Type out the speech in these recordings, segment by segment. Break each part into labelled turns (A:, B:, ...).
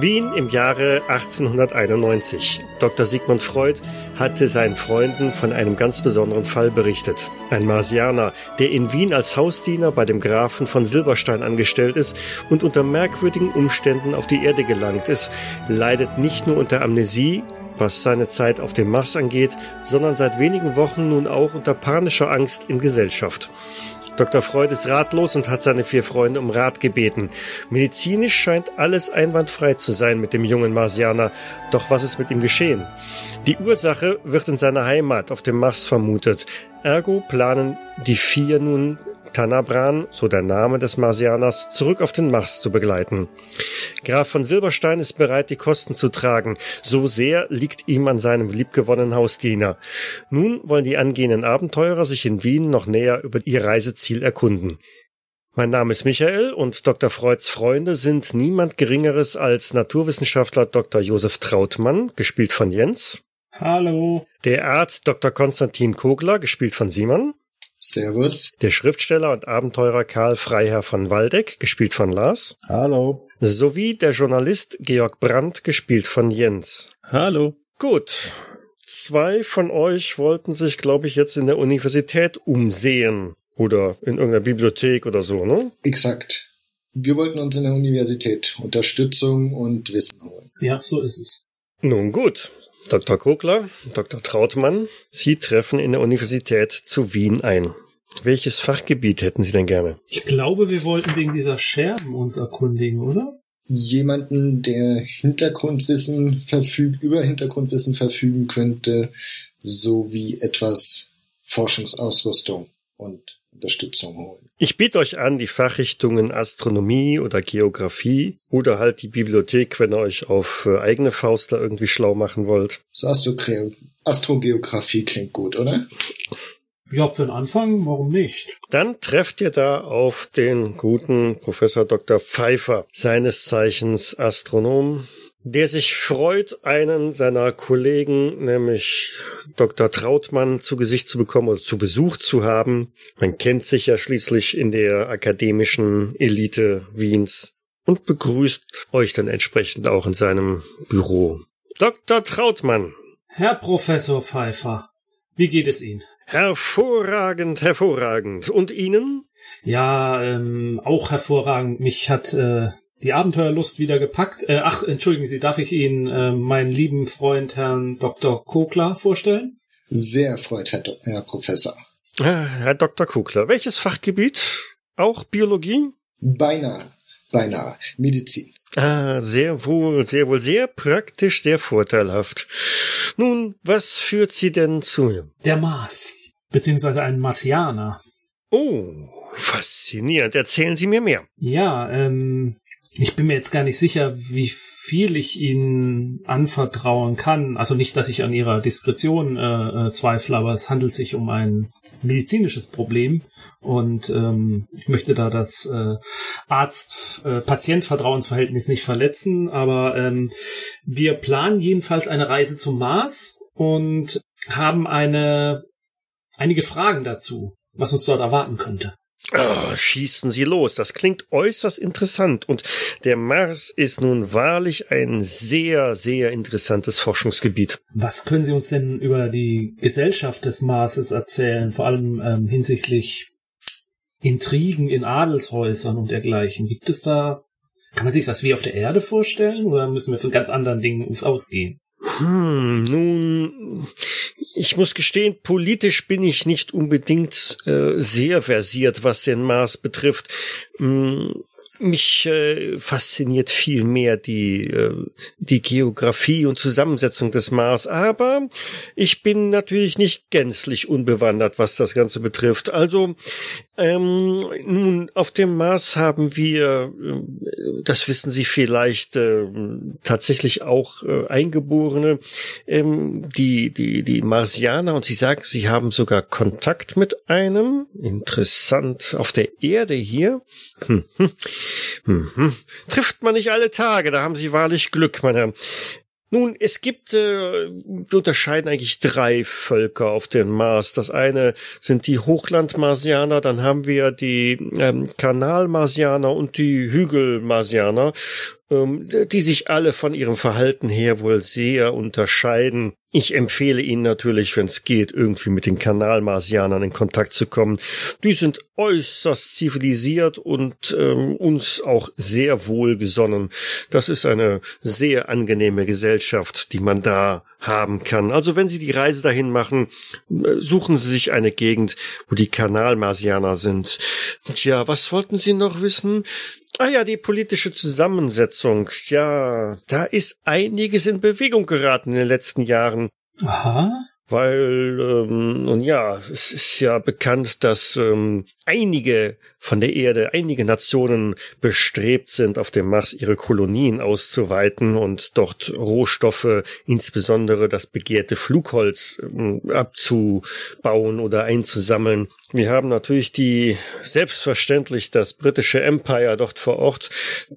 A: Wien im Jahre 1891. Dr. Sigmund Freud hatte seinen Freunden von einem ganz besonderen Fall berichtet. Ein Marsianer, der in Wien als Hausdiener bei dem Grafen von Silberstein angestellt ist und unter merkwürdigen Umständen auf die Erde gelangt ist, leidet nicht nur unter Amnesie, was seine Zeit auf dem Mars angeht, sondern seit wenigen Wochen nun auch unter panischer Angst in Gesellschaft. Dr. Freud ist ratlos und hat seine vier Freunde um Rat gebeten. Medizinisch scheint alles einwandfrei zu sein mit dem jungen Marsianer. Doch was ist mit ihm geschehen? Die Ursache wird in seiner Heimat auf dem Mars vermutet. Ergo planen die vier nun Tanabran, so der Name des Marsianers, zurück auf den Mars zu begleiten. Graf von Silberstein ist bereit, die Kosten zu tragen. So sehr liegt ihm an seinem liebgewonnenen Hausdiener. Nun wollen die angehenden Abenteurer sich in Wien noch näher über ihr Reiseziel erkunden. Mein Name ist Michael und Dr. Freuds Freunde sind niemand Geringeres als Naturwissenschaftler Dr. Josef Trautmann, gespielt von Jens.
B: Hallo.
A: Der Arzt Dr. Konstantin Kogler, gespielt von Simon.
C: Servus.
A: Der Schriftsteller und Abenteurer Karl Freiherr von Waldeck, gespielt von Lars.
D: Hallo.
A: Sowie der Journalist Georg Brandt, gespielt von Jens.
D: Hallo.
A: Gut. Zwei von euch wollten sich, glaube ich, jetzt in der Universität umsehen. Oder in irgendeiner Bibliothek oder so, ne?
C: Exakt. Wir wollten uns in der Universität Unterstützung und Wissen holen.
B: Ja, so ist es.
A: Nun gut. Dr. Kogler, Dr. Trautmann, Sie treffen in der Universität zu Wien ein. Welches Fachgebiet hätten Sie denn gerne?
B: Ich glaube, wir wollten wegen dieser Scherben uns erkundigen, oder?
C: Jemanden, der Hintergrundwissen verfügt, über Hintergrundwissen verfügen könnte, sowie etwas Forschungsausrüstung und Unterstützung holen.
A: Ich biete euch an, die Fachrichtungen Astronomie oder Geographie oder halt die Bibliothek, wenn ihr euch auf äh, eigene Faust da irgendwie schlau machen wollt.
C: So Astro Astrogeografie klingt gut, oder?
B: Ja, für den Anfang, warum nicht?
A: Dann trefft ihr da auf den guten Professor Dr. Pfeiffer, seines Zeichens Astronom, der sich freut, einen seiner Kollegen, nämlich Dr. Trautmann, zu Gesicht zu bekommen oder zu Besuch zu haben. Man kennt sich ja schließlich in der akademischen Elite Wiens und begrüßt euch dann entsprechend auch in seinem Büro. Dr. Trautmann.
B: Herr Professor Pfeiffer, wie geht es Ihnen?
A: Hervorragend, hervorragend. Und Ihnen?
B: Ja, ähm, auch hervorragend. Mich hat äh, die Abenteuerlust wieder gepackt. Äh, ach, entschuldigen Sie, darf ich Ihnen äh, meinen lieben Freund Herrn Dr. Kokler vorstellen?
C: Sehr erfreut, Herr, Do Herr Professor.
A: Ah, Herr Dr. Kugler, welches Fachgebiet? Auch Biologie?
C: Beinahe, beinahe. Medizin.
A: Ah, sehr wohl, sehr wohl, sehr praktisch, sehr vorteilhaft. Nun, was führt Sie denn zu mir?
B: Der Mars, beziehungsweise ein Marsianer.
A: Oh, faszinierend. Erzählen Sie mir mehr.
B: Ja, ähm, ich bin mir jetzt gar nicht sicher, wie viel ich Ihnen anvertrauen kann. Also nicht, dass ich an Ihrer Diskretion äh, äh, zweifle, aber es handelt sich um ein medizinisches Problem. Und ähm, ich möchte da das äh, Arzt-Patient-Vertrauensverhältnis nicht verletzen, aber ähm, wir planen jedenfalls eine Reise zum Mars und haben eine einige Fragen dazu, was uns dort erwarten könnte.
A: Oh, schießen Sie los. Das klingt äußerst interessant. Und der Mars ist nun wahrlich ein sehr, sehr interessantes Forschungsgebiet.
B: Was können Sie uns denn über die Gesellschaft des Marses erzählen? Vor allem ähm, hinsichtlich Intrigen in Adelshäusern und dergleichen. Gibt es da, kann man sich das wie auf der Erde vorstellen? Oder müssen wir von ganz anderen Dingen ausgehen?
A: Hm, nun, ich muss gestehen, politisch bin ich nicht unbedingt äh, sehr versiert, was den Mars betrifft. Hm, mich äh, fasziniert viel mehr die, äh, die Geografie und Zusammensetzung des Mars, aber ich bin natürlich nicht gänzlich unbewandert, was das Ganze betrifft. Also ähm, nun, auf dem Mars haben wir, äh, das wissen Sie vielleicht, äh, tatsächlich auch äh, Eingeborene, ähm, die, die, die Marsianer, und Sie sagen, Sie haben sogar Kontakt mit einem. Interessant. Auf der Erde hier. Hm, hm, hm, hm. Trifft man nicht alle Tage, da haben Sie wahrlich Glück, meine Herren. Nun, es gibt, äh, wir unterscheiden eigentlich drei Völker auf dem Mars. Das eine sind die Hochlandmarsianer, dann haben wir die ähm, Kanalmarsianer und die Hügelmarsianer, ähm, die sich alle von ihrem Verhalten her wohl sehr unterscheiden. Ich empfehle Ihnen natürlich, wenn es geht, irgendwie mit den Kanalmarsianern in Kontakt zu kommen. Die sind äußerst zivilisiert und ähm, uns auch sehr wohlgesonnen. Das ist eine sehr angenehme Gesellschaft, die man da haben kann. Also wenn Sie die Reise dahin machen, äh, suchen Sie sich eine Gegend, wo die Kanalmarsianer sind. Tja, was wollten Sie noch wissen? Ah ja, die politische Zusammensetzung. Ja, da ist einiges in Bewegung geraten in den letzten Jahren.
B: Aha
A: weil, ähm, nun ja, es ist ja bekannt, dass ähm, einige von der Erde, einige Nationen bestrebt sind, auf dem Mars ihre Kolonien auszuweiten und dort Rohstoffe, insbesondere das begehrte Flugholz, ähm, abzubauen oder einzusammeln. Wir haben natürlich die, selbstverständlich das britische Empire dort vor Ort.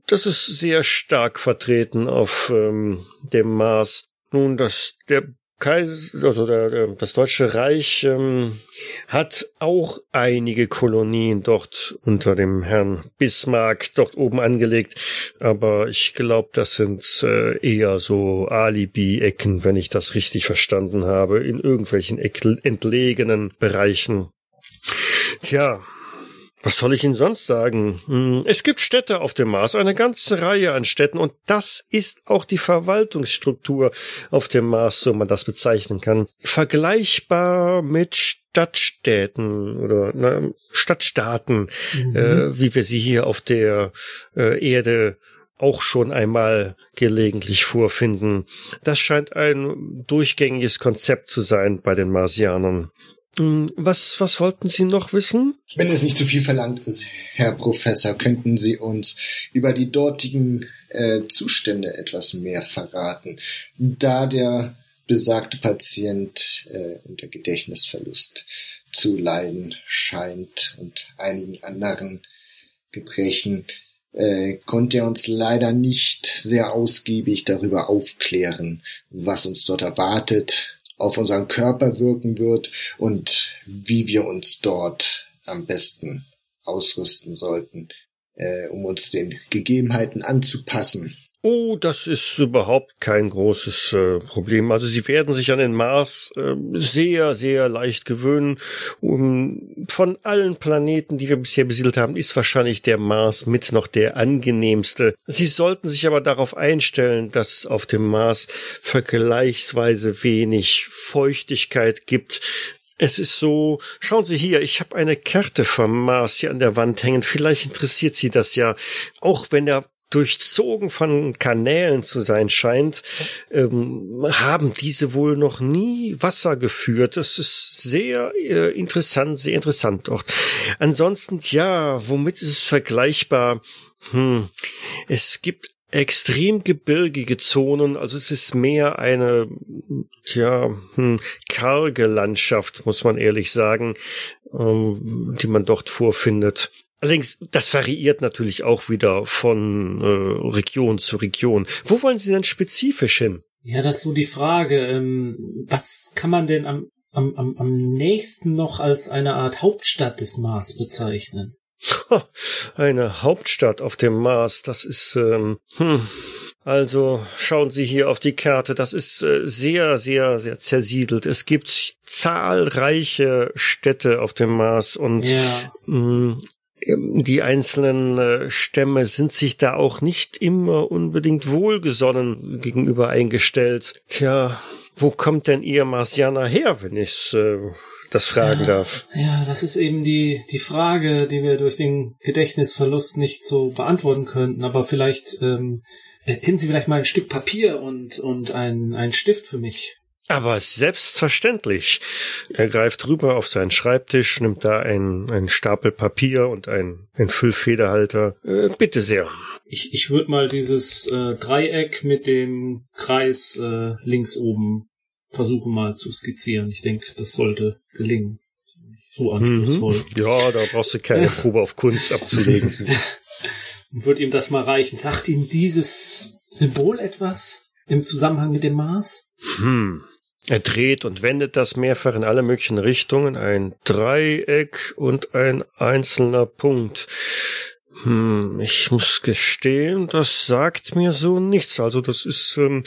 A: Das ist sehr stark vertreten auf ähm, dem Mars. Nun, das, der Kaiser, also der, das Deutsche Reich ähm, hat auch einige Kolonien dort unter dem Herrn Bismarck dort oben angelegt, aber ich glaube, das sind äh, eher so Alibi-Ecken, wenn ich das richtig verstanden habe, in irgendwelchen entlegenen Bereichen. Tja, was soll ich Ihnen sonst sagen? Hm, es gibt Städte auf dem Mars, eine ganze Reihe an Städten, und das ist auch die Verwaltungsstruktur auf dem Mars, so man das bezeichnen kann. Vergleichbar mit Stadtstädten oder na, Stadtstaaten, mhm. äh, wie wir sie hier auf der äh, Erde auch schon einmal gelegentlich vorfinden. Das scheint ein durchgängiges Konzept zu sein bei den Marsianern. Hm, was, was wollten Sie noch wissen?
C: Wenn es nicht zu viel verlangt ist, Herr Professor, könnten Sie uns über die dortigen äh, Zustände etwas mehr verraten, da der besagte Patient äh, unter Gedächtnisverlust zu leiden scheint und einigen anderen Gebrechen, äh, konnte er uns leider nicht sehr ausgiebig darüber aufklären, was uns dort erwartet, auf unseren Körper wirken wird und wie wir uns dort am besten ausrüsten sollten, äh, um uns den Gegebenheiten anzupassen.
A: Oh, das ist überhaupt kein großes äh, Problem. Also Sie werden sich an den Mars äh, sehr, sehr leicht gewöhnen. Um, von allen Planeten, die wir bisher besiedelt haben, ist wahrscheinlich der Mars mit noch der angenehmste. Sie sollten sich aber darauf einstellen, dass es auf dem Mars vergleichsweise wenig Feuchtigkeit gibt. Es ist so, schauen Sie hier, ich habe eine Karte vom Mars hier an der Wand hängen. Vielleicht interessiert Sie das ja. Auch wenn der durchzogen von Kanälen zu sein scheint, ähm, haben diese wohl noch nie Wasser geführt. Das ist sehr äh, interessant, sehr interessant dort. Ansonsten, ja, womit ist es vergleichbar? Hm, es gibt extrem gebirgige Zonen, also es ist mehr eine, ja, hm, karge Landschaft, muss man ehrlich sagen, ähm, die man dort vorfindet. Allerdings, das variiert natürlich auch wieder von äh, Region zu Region. Wo wollen Sie denn spezifisch hin?
B: Ja, das ist so die Frage. Ähm, was kann man denn am, am, am, am nächsten noch als eine Art Hauptstadt des Mars bezeichnen?
A: Eine Hauptstadt auf dem Mars, das ist, ähm, hm, also schauen Sie hier auf die Karte, das ist äh, sehr, sehr, sehr zersiedelt. Es gibt zahlreiche Städte auf dem Mars und ja. mh, ähm, die einzelnen äh, Stämme sind sich da auch nicht immer unbedingt wohlgesonnen gegenüber eingestellt. Tja, wo kommt denn ihr Marsianer her, wenn ich äh, das fragen
B: ja,
A: darf?
B: Ja, das ist eben die, die Frage, die wir durch den Gedächtnisverlust nicht so beantworten könnten. Aber vielleicht ähm, hätten Sie vielleicht mal ein Stück Papier und, und ein, ein Stift für mich.
A: Aber selbstverständlich. Er greift rüber auf seinen Schreibtisch, nimmt da einen, einen Stapel Papier und ein, ein Füllfederhalter. Äh, bitte sehr.
B: Ich, ich würde mal dieses äh, Dreieck mit dem Kreis äh, links oben versuchen mal zu skizzieren. Ich denke, das sollte gelingen. So anspruchsvoll.
A: Mhm. Ja, da brauchst du keine Probe auf Kunst abzulegen.
B: Wird ihm das mal reichen. Sagt ihm dieses Symbol etwas? im Zusammenhang mit dem Mars?
A: Hm. Er dreht und wendet das mehrfach in alle möglichen Richtungen. Ein Dreieck und ein einzelner Punkt. Hm, ich muss gestehen, das sagt mir so nichts. Also das ist ähm,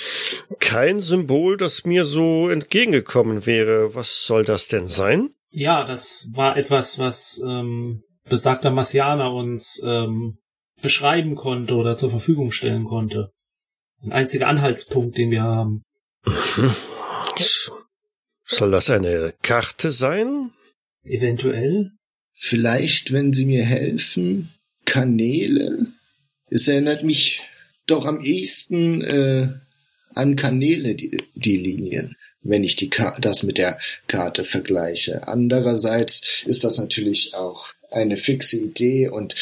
A: kein Symbol, das mir so entgegengekommen wäre. Was soll das denn sein?
B: Ja, das war etwas, was ähm, besagter Marsianer uns ähm, beschreiben konnte oder zur Verfügung stellen konnte. Ein einziger Anhaltspunkt, den wir haben.
A: Mhm. Soll das eine Karte sein?
B: Eventuell.
C: Vielleicht, wenn Sie mir helfen, Kanäle. Es erinnert mich doch am ehesten äh, an Kanäle, die, die Linien, wenn ich die das mit der Karte vergleiche. Andererseits ist das natürlich auch eine fixe Idee und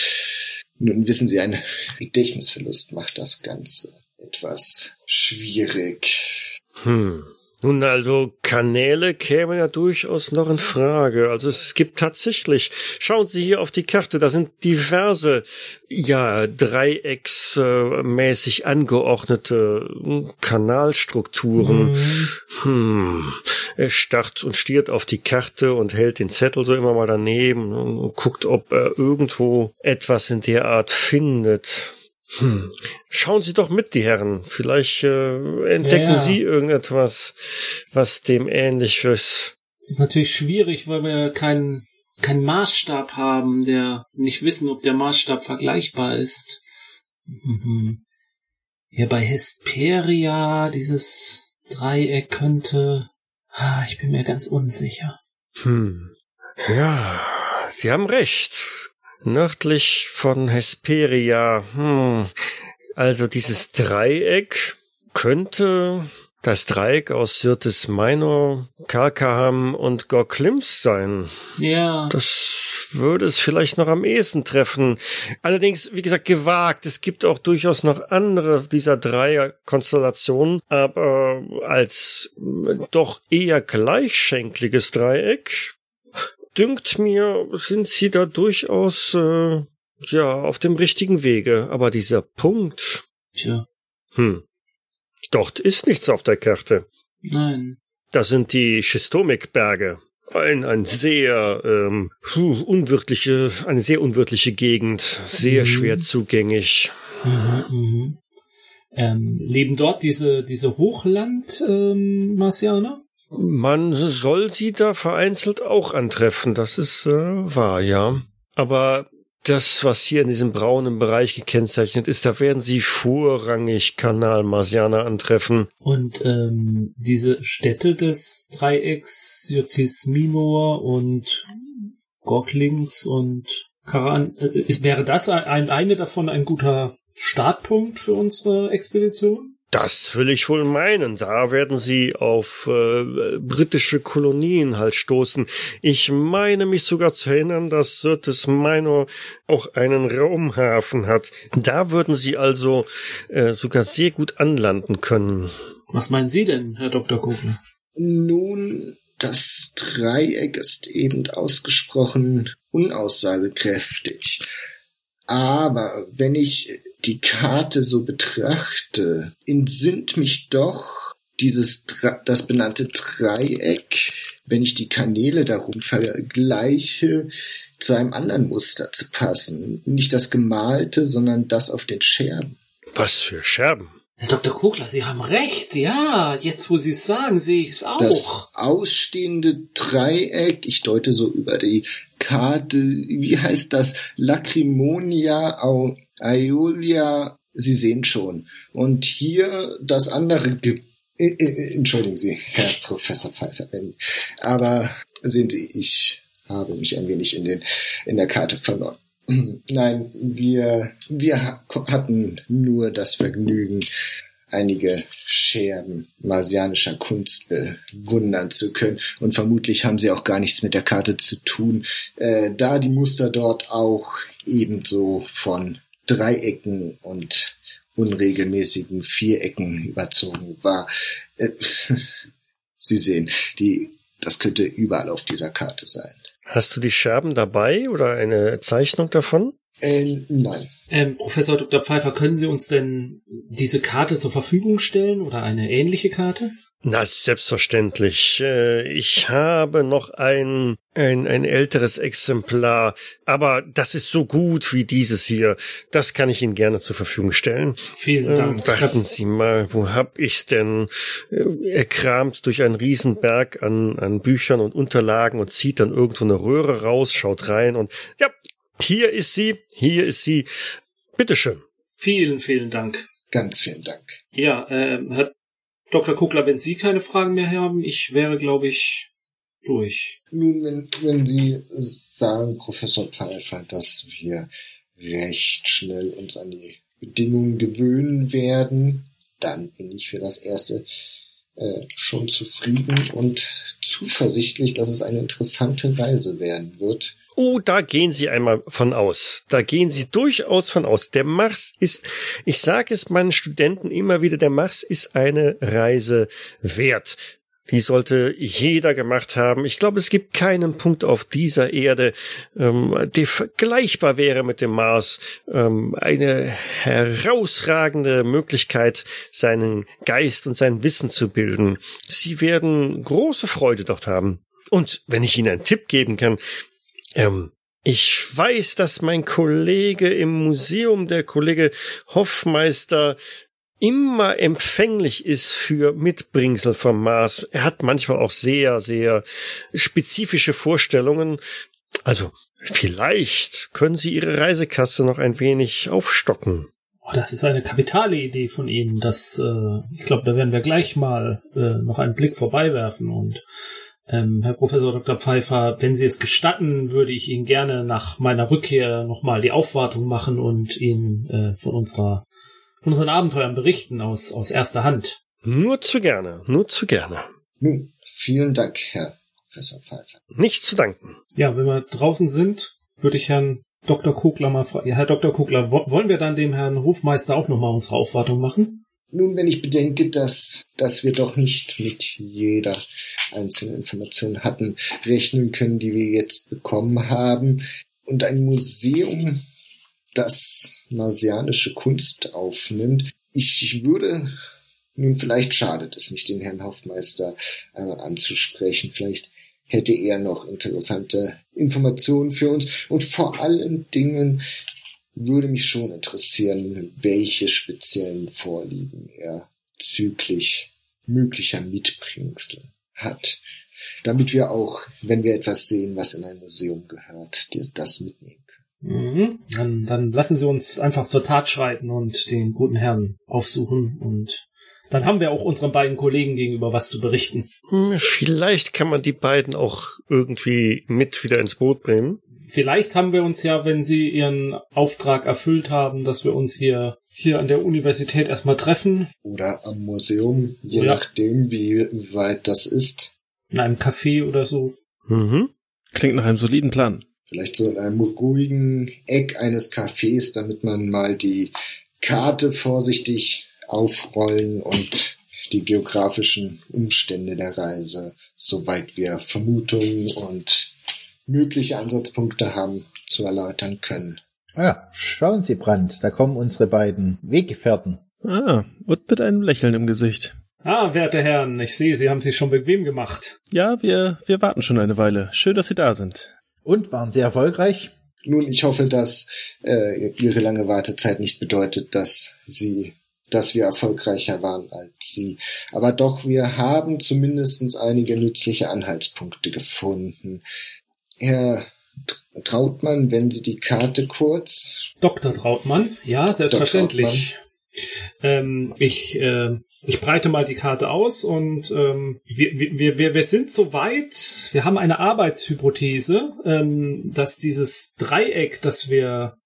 C: nun wissen Sie, ein Gedächtnisverlust macht das Ganze etwas schwierig.
A: Hm. Nun, also Kanäle kämen ja durchaus noch in Frage. Also es gibt tatsächlich, schauen Sie hier auf die Karte, da sind diverse, ja, dreiecksmäßig angeordnete Kanalstrukturen. Mhm. Hm. Er starrt und stiert auf die Karte und hält den Zettel so immer mal daneben und guckt, ob er irgendwo etwas in der Art findet. Hm. Schauen Sie doch mit, die Herren. Vielleicht äh, entdecken ja, ja. Sie irgendetwas, was dem ähnlich ist.
B: Es ist natürlich schwierig, weil wir keinen keinen Maßstab haben, der nicht wissen, ob der Maßstab vergleichbar ist. Mhm. Ja, bei Hesperia, dieses Dreieck könnte. Ah, ich bin mir ganz unsicher.
A: Hm. Ja, Sie haben recht. Nördlich von Hesperia. Hm. Also dieses Dreieck könnte das Dreieck aus Syrtis Minor, Karkaham und Gorklims sein.
B: Ja.
A: Das würde es vielleicht noch am ehesten treffen. Allerdings, wie gesagt, gewagt. Es gibt auch durchaus noch andere dieser drei Konstellationen, aber als doch eher gleichschenkliges Dreieck dünkt mir, sind sie da durchaus äh, ja auf dem richtigen Wege. Aber dieser Punkt.
B: Tja.
A: Hm. Dort ist nichts auf der Karte.
B: Nein.
A: Das sind die Schistomikberge. Ein, ein sehr ähm, puh, unwirtliche, eine sehr unwirtliche Gegend, sehr mhm. schwer zugänglich.
B: Mhm, mhm. Ähm, leben dort diese, diese Hochland-Marsianer? Ähm,
A: man soll sie da vereinzelt auch antreffen, das ist äh, wahr, ja. Aber das, was hier in diesem braunen Bereich gekennzeichnet ist, da werden sie vorrangig Kanal-Marsianer antreffen.
B: Und ähm, diese Städte des Dreiecks, Jotis Minor und Goglings und Karan, äh, wäre das ein, eine davon ein guter Startpunkt für unsere Expedition?
A: Das will ich wohl meinen. Da werden sie auf äh, britische Kolonien halt stoßen. Ich meine mich sogar zu erinnern, dass Sirtis Minor auch einen Raumhafen hat. Da würden sie also äh, sogar sehr gut anlanden können.
B: Was meinen Sie denn, Herr Dr. Kugler?
C: Nun, das Dreieck ist eben ausgesprochen unaussagekräftig. Aber wenn ich die Karte so betrachte, entsinnt mich doch dieses, das benannte Dreieck, wenn ich die Kanäle darum vergleiche, zu einem anderen Muster zu passen. Nicht das gemalte, sondern das auf den Scherben.
A: Was für Scherben?
B: Herr Dr. Kugler, Sie haben recht. Ja, jetzt wo Sie es sagen, sehe ich es auch.
C: Das ausstehende Dreieck, ich deute so über die Karte, wie heißt das? Lacrimonia Aeolia, Sie sehen schon. Und hier das andere Ge äh, äh, Entschuldigen Sie, Herr Professor Pfeiffer, aber sehen Sie, ich habe mich ein wenig in, den, in der Karte verloren. Nein, wir, wir hatten nur das Vergnügen, einige Scherben marsianischer Kunst bewundern zu können. Und vermutlich haben sie auch gar nichts mit der Karte zu tun, äh, da die Muster dort auch ebenso von Dreiecken und unregelmäßigen Vierecken überzogen war. Äh, sie sehen, die, das könnte überall auf dieser Karte sein.
A: Hast du die Scherben dabei oder eine Zeichnung davon?
C: Äh, nein.
B: Ähm, Professor Dr. Pfeiffer, können Sie uns denn diese Karte zur Verfügung stellen oder eine ähnliche Karte?
A: Na, selbstverständlich. Äh, ich habe noch ein, ein, ein älteres Exemplar, aber das ist so gut wie dieses hier. Das kann ich Ihnen gerne zur Verfügung stellen.
B: Vielen Dank.
A: Äh, warten Sie mal, wo hab ich's denn? Äh, er kramt durch einen Riesenberg an, an Büchern und Unterlagen und zieht dann irgendwo eine Röhre raus, schaut rein und ja, hier ist sie, hier ist sie. Bitteschön.
B: Vielen, vielen Dank.
C: Ganz vielen Dank.
B: Ja, äh, Herr Dr. Kugler, wenn Sie keine Fragen mehr haben, ich wäre, glaube ich, durch.
C: Nun, wenn, wenn Sie sagen, Professor Pfeiffer, dass wir recht schnell uns an die Bedingungen gewöhnen werden, dann bin ich für das erste äh, schon zufrieden und zuversichtlich, dass es eine interessante Reise werden wird.
A: Oh, da gehen Sie einmal von aus. Da gehen Sie durchaus von aus. Der Mars ist, ich sage es meinen Studenten immer wieder, der Mars ist eine Reise wert. Die sollte jeder gemacht haben. Ich glaube, es gibt keinen Punkt auf dieser Erde, ähm, der vergleichbar wäre mit dem Mars. Ähm, eine herausragende Möglichkeit, seinen Geist und sein Wissen zu bilden. Sie werden große Freude dort haben. Und wenn ich Ihnen einen Tipp geben kann, ähm, ich weiß, dass mein Kollege im Museum, der Kollege Hoffmeister, immer empfänglich ist für Mitbringsel vom Mars. Er hat manchmal auch sehr, sehr spezifische Vorstellungen. Also vielleicht können Sie Ihre Reisekasse noch ein wenig aufstocken.
B: Oh, das ist eine kapitale Idee von Ihnen. Das, äh, ich glaube, da werden wir gleich mal äh, noch einen Blick vorbeiwerfen und ähm, Herr Professor Dr. Pfeiffer, wenn Sie es gestatten, würde ich Ihnen gerne nach meiner Rückkehr nochmal die Aufwartung machen und Ihnen äh, von unserer von unseren Abenteuern berichten aus, aus erster Hand.
A: Nur zu gerne, nur zu gerne.
C: Nun, vielen Dank, Herr Professor Pfeiffer.
A: Nicht zu danken.
B: Ja, wenn wir draußen sind, würde ich Herrn Dr. Kogler mal fragen. Ja, Herr Dr. Kogler, wollen wir dann dem Herrn Hofmeister auch nochmal unsere Aufwartung machen?
C: Nun, wenn ich bedenke, dass, dass wir doch nicht mit jeder einzelnen Information hatten rechnen können, die wir jetzt bekommen haben, und ein Museum, das marsianische Kunst aufnimmt, ich, ich würde, nun vielleicht schadet es nicht, den Herrn Hofmeister äh, anzusprechen, vielleicht hätte er noch interessante Informationen für uns. Und vor allen Dingen würde mich schon interessieren, welche speziellen Vorlieben er züglich möglicher Mitbringsel hat, damit wir auch, wenn wir etwas sehen, was in ein Museum gehört, das mitnehmen können.
B: Mhm. Dann, dann lassen Sie uns einfach zur Tat schreiten und den guten Herrn aufsuchen und dann haben wir auch unseren beiden Kollegen gegenüber was zu berichten.
A: Hm, vielleicht kann man die beiden auch irgendwie mit wieder ins Boot bringen
B: vielleicht haben wir uns ja, wenn sie ihren Auftrag erfüllt haben, dass wir uns hier hier an der Universität erstmal treffen.
C: Oder am Museum, je ja. nachdem, wie weit das ist.
B: In einem Café oder so.
A: Mhm. Klingt nach einem soliden Plan.
C: Vielleicht so in einem ruhigen Eck eines Cafés, damit man mal die Karte vorsichtig aufrollen und die geografischen Umstände der Reise, soweit wir Vermutungen und mögliche Ansatzpunkte haben, zu erläutern können.
D: Ah, schauen Sie, Brandt, da kommen unsere beiden Weggefährten.
A: Ah, und mit einem Lächeln im Gesicht.
B: Ah, werte Herren, ich sehe, Sie haben sich schon bequem gemacht.
A: Ja, wir, wir warten schon eine Weile. Schön, dass Sie da sind.
D: Und waren Sie erfolgreich?
C: Nun, ich hoffe, dass äh, Ihre lange Wartezeit nicht bedeutet, dass Sie, dass wir erfolgreicher waren als Sie. Aber doch, wir haben zumindest einige nützliche Anhaltspunkte gefunden. Herr Trautmann, wenn Sie die Karte kurz.
B: Dr. Trautmann, ja, selbstverständlich. Ähm, ich, äh, ich breite mal die Karte aus und ähm, wir, wir, wir, wir sind soweit, wir haben eine Arbeitshypothese, ähm, dass dieses Dreieck, das wir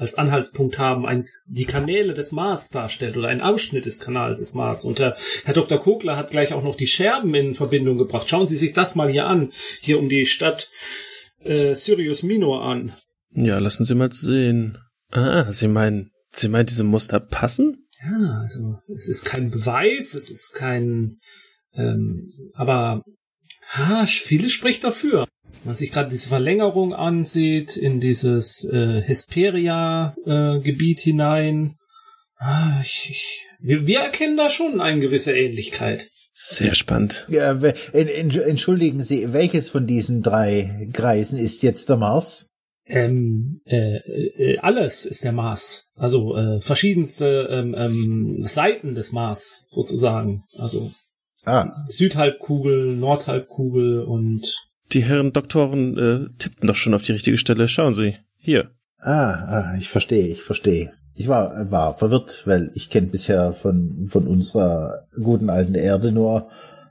B: als Anhaltspunkt haben, ein, die Kanäle des Mars darstellt oder ein Ausschnitt des Kanals des Mars. Und der, Herr Dr. Kogler hat gleich auch noch die Scherben in Verbindung gebracht. Schauen Sie sich das mal hier an, hier um die Stadt äh, Sirius Minor an.
A: Ja, lassen Sie mal sehen. Ah, Sie meinen, Sie meinen, diese Muster passen?
B: Ja, also es ist kein Beweis, es ist kein, ähm, aber ha, vieles spricht dafür. Wenn man sich gerade diese Verlängerung ansieht in dieses äh, Hesperia-Gebiet hinein, ah, ich, ich, wir, wir erkennen da schon eine gewisse Ähnlichkeit.
E: Sehr spannend.
D: Ja, entschuldigen Sie, welches von diesen drei Kreisen ist jetzt der Mars?
B: Ähm, äh, äh, alles ist der Mars. Also äh, verschiedenste ähm, ähm, Seiten des Mars sozusagen. Also
D: Ah,
B: Südhalbkugel, Nordhalbkugel und
E: Die Herren Doktoren äh, tippten doch schon auf die richtige Stelle. Schauen Sie. Hier.
D: ah, ah, ich verstehe, ich verstehe. Ich war, war verwirrt, weil ich kenne bisher von, von unserer guten alten Erde nur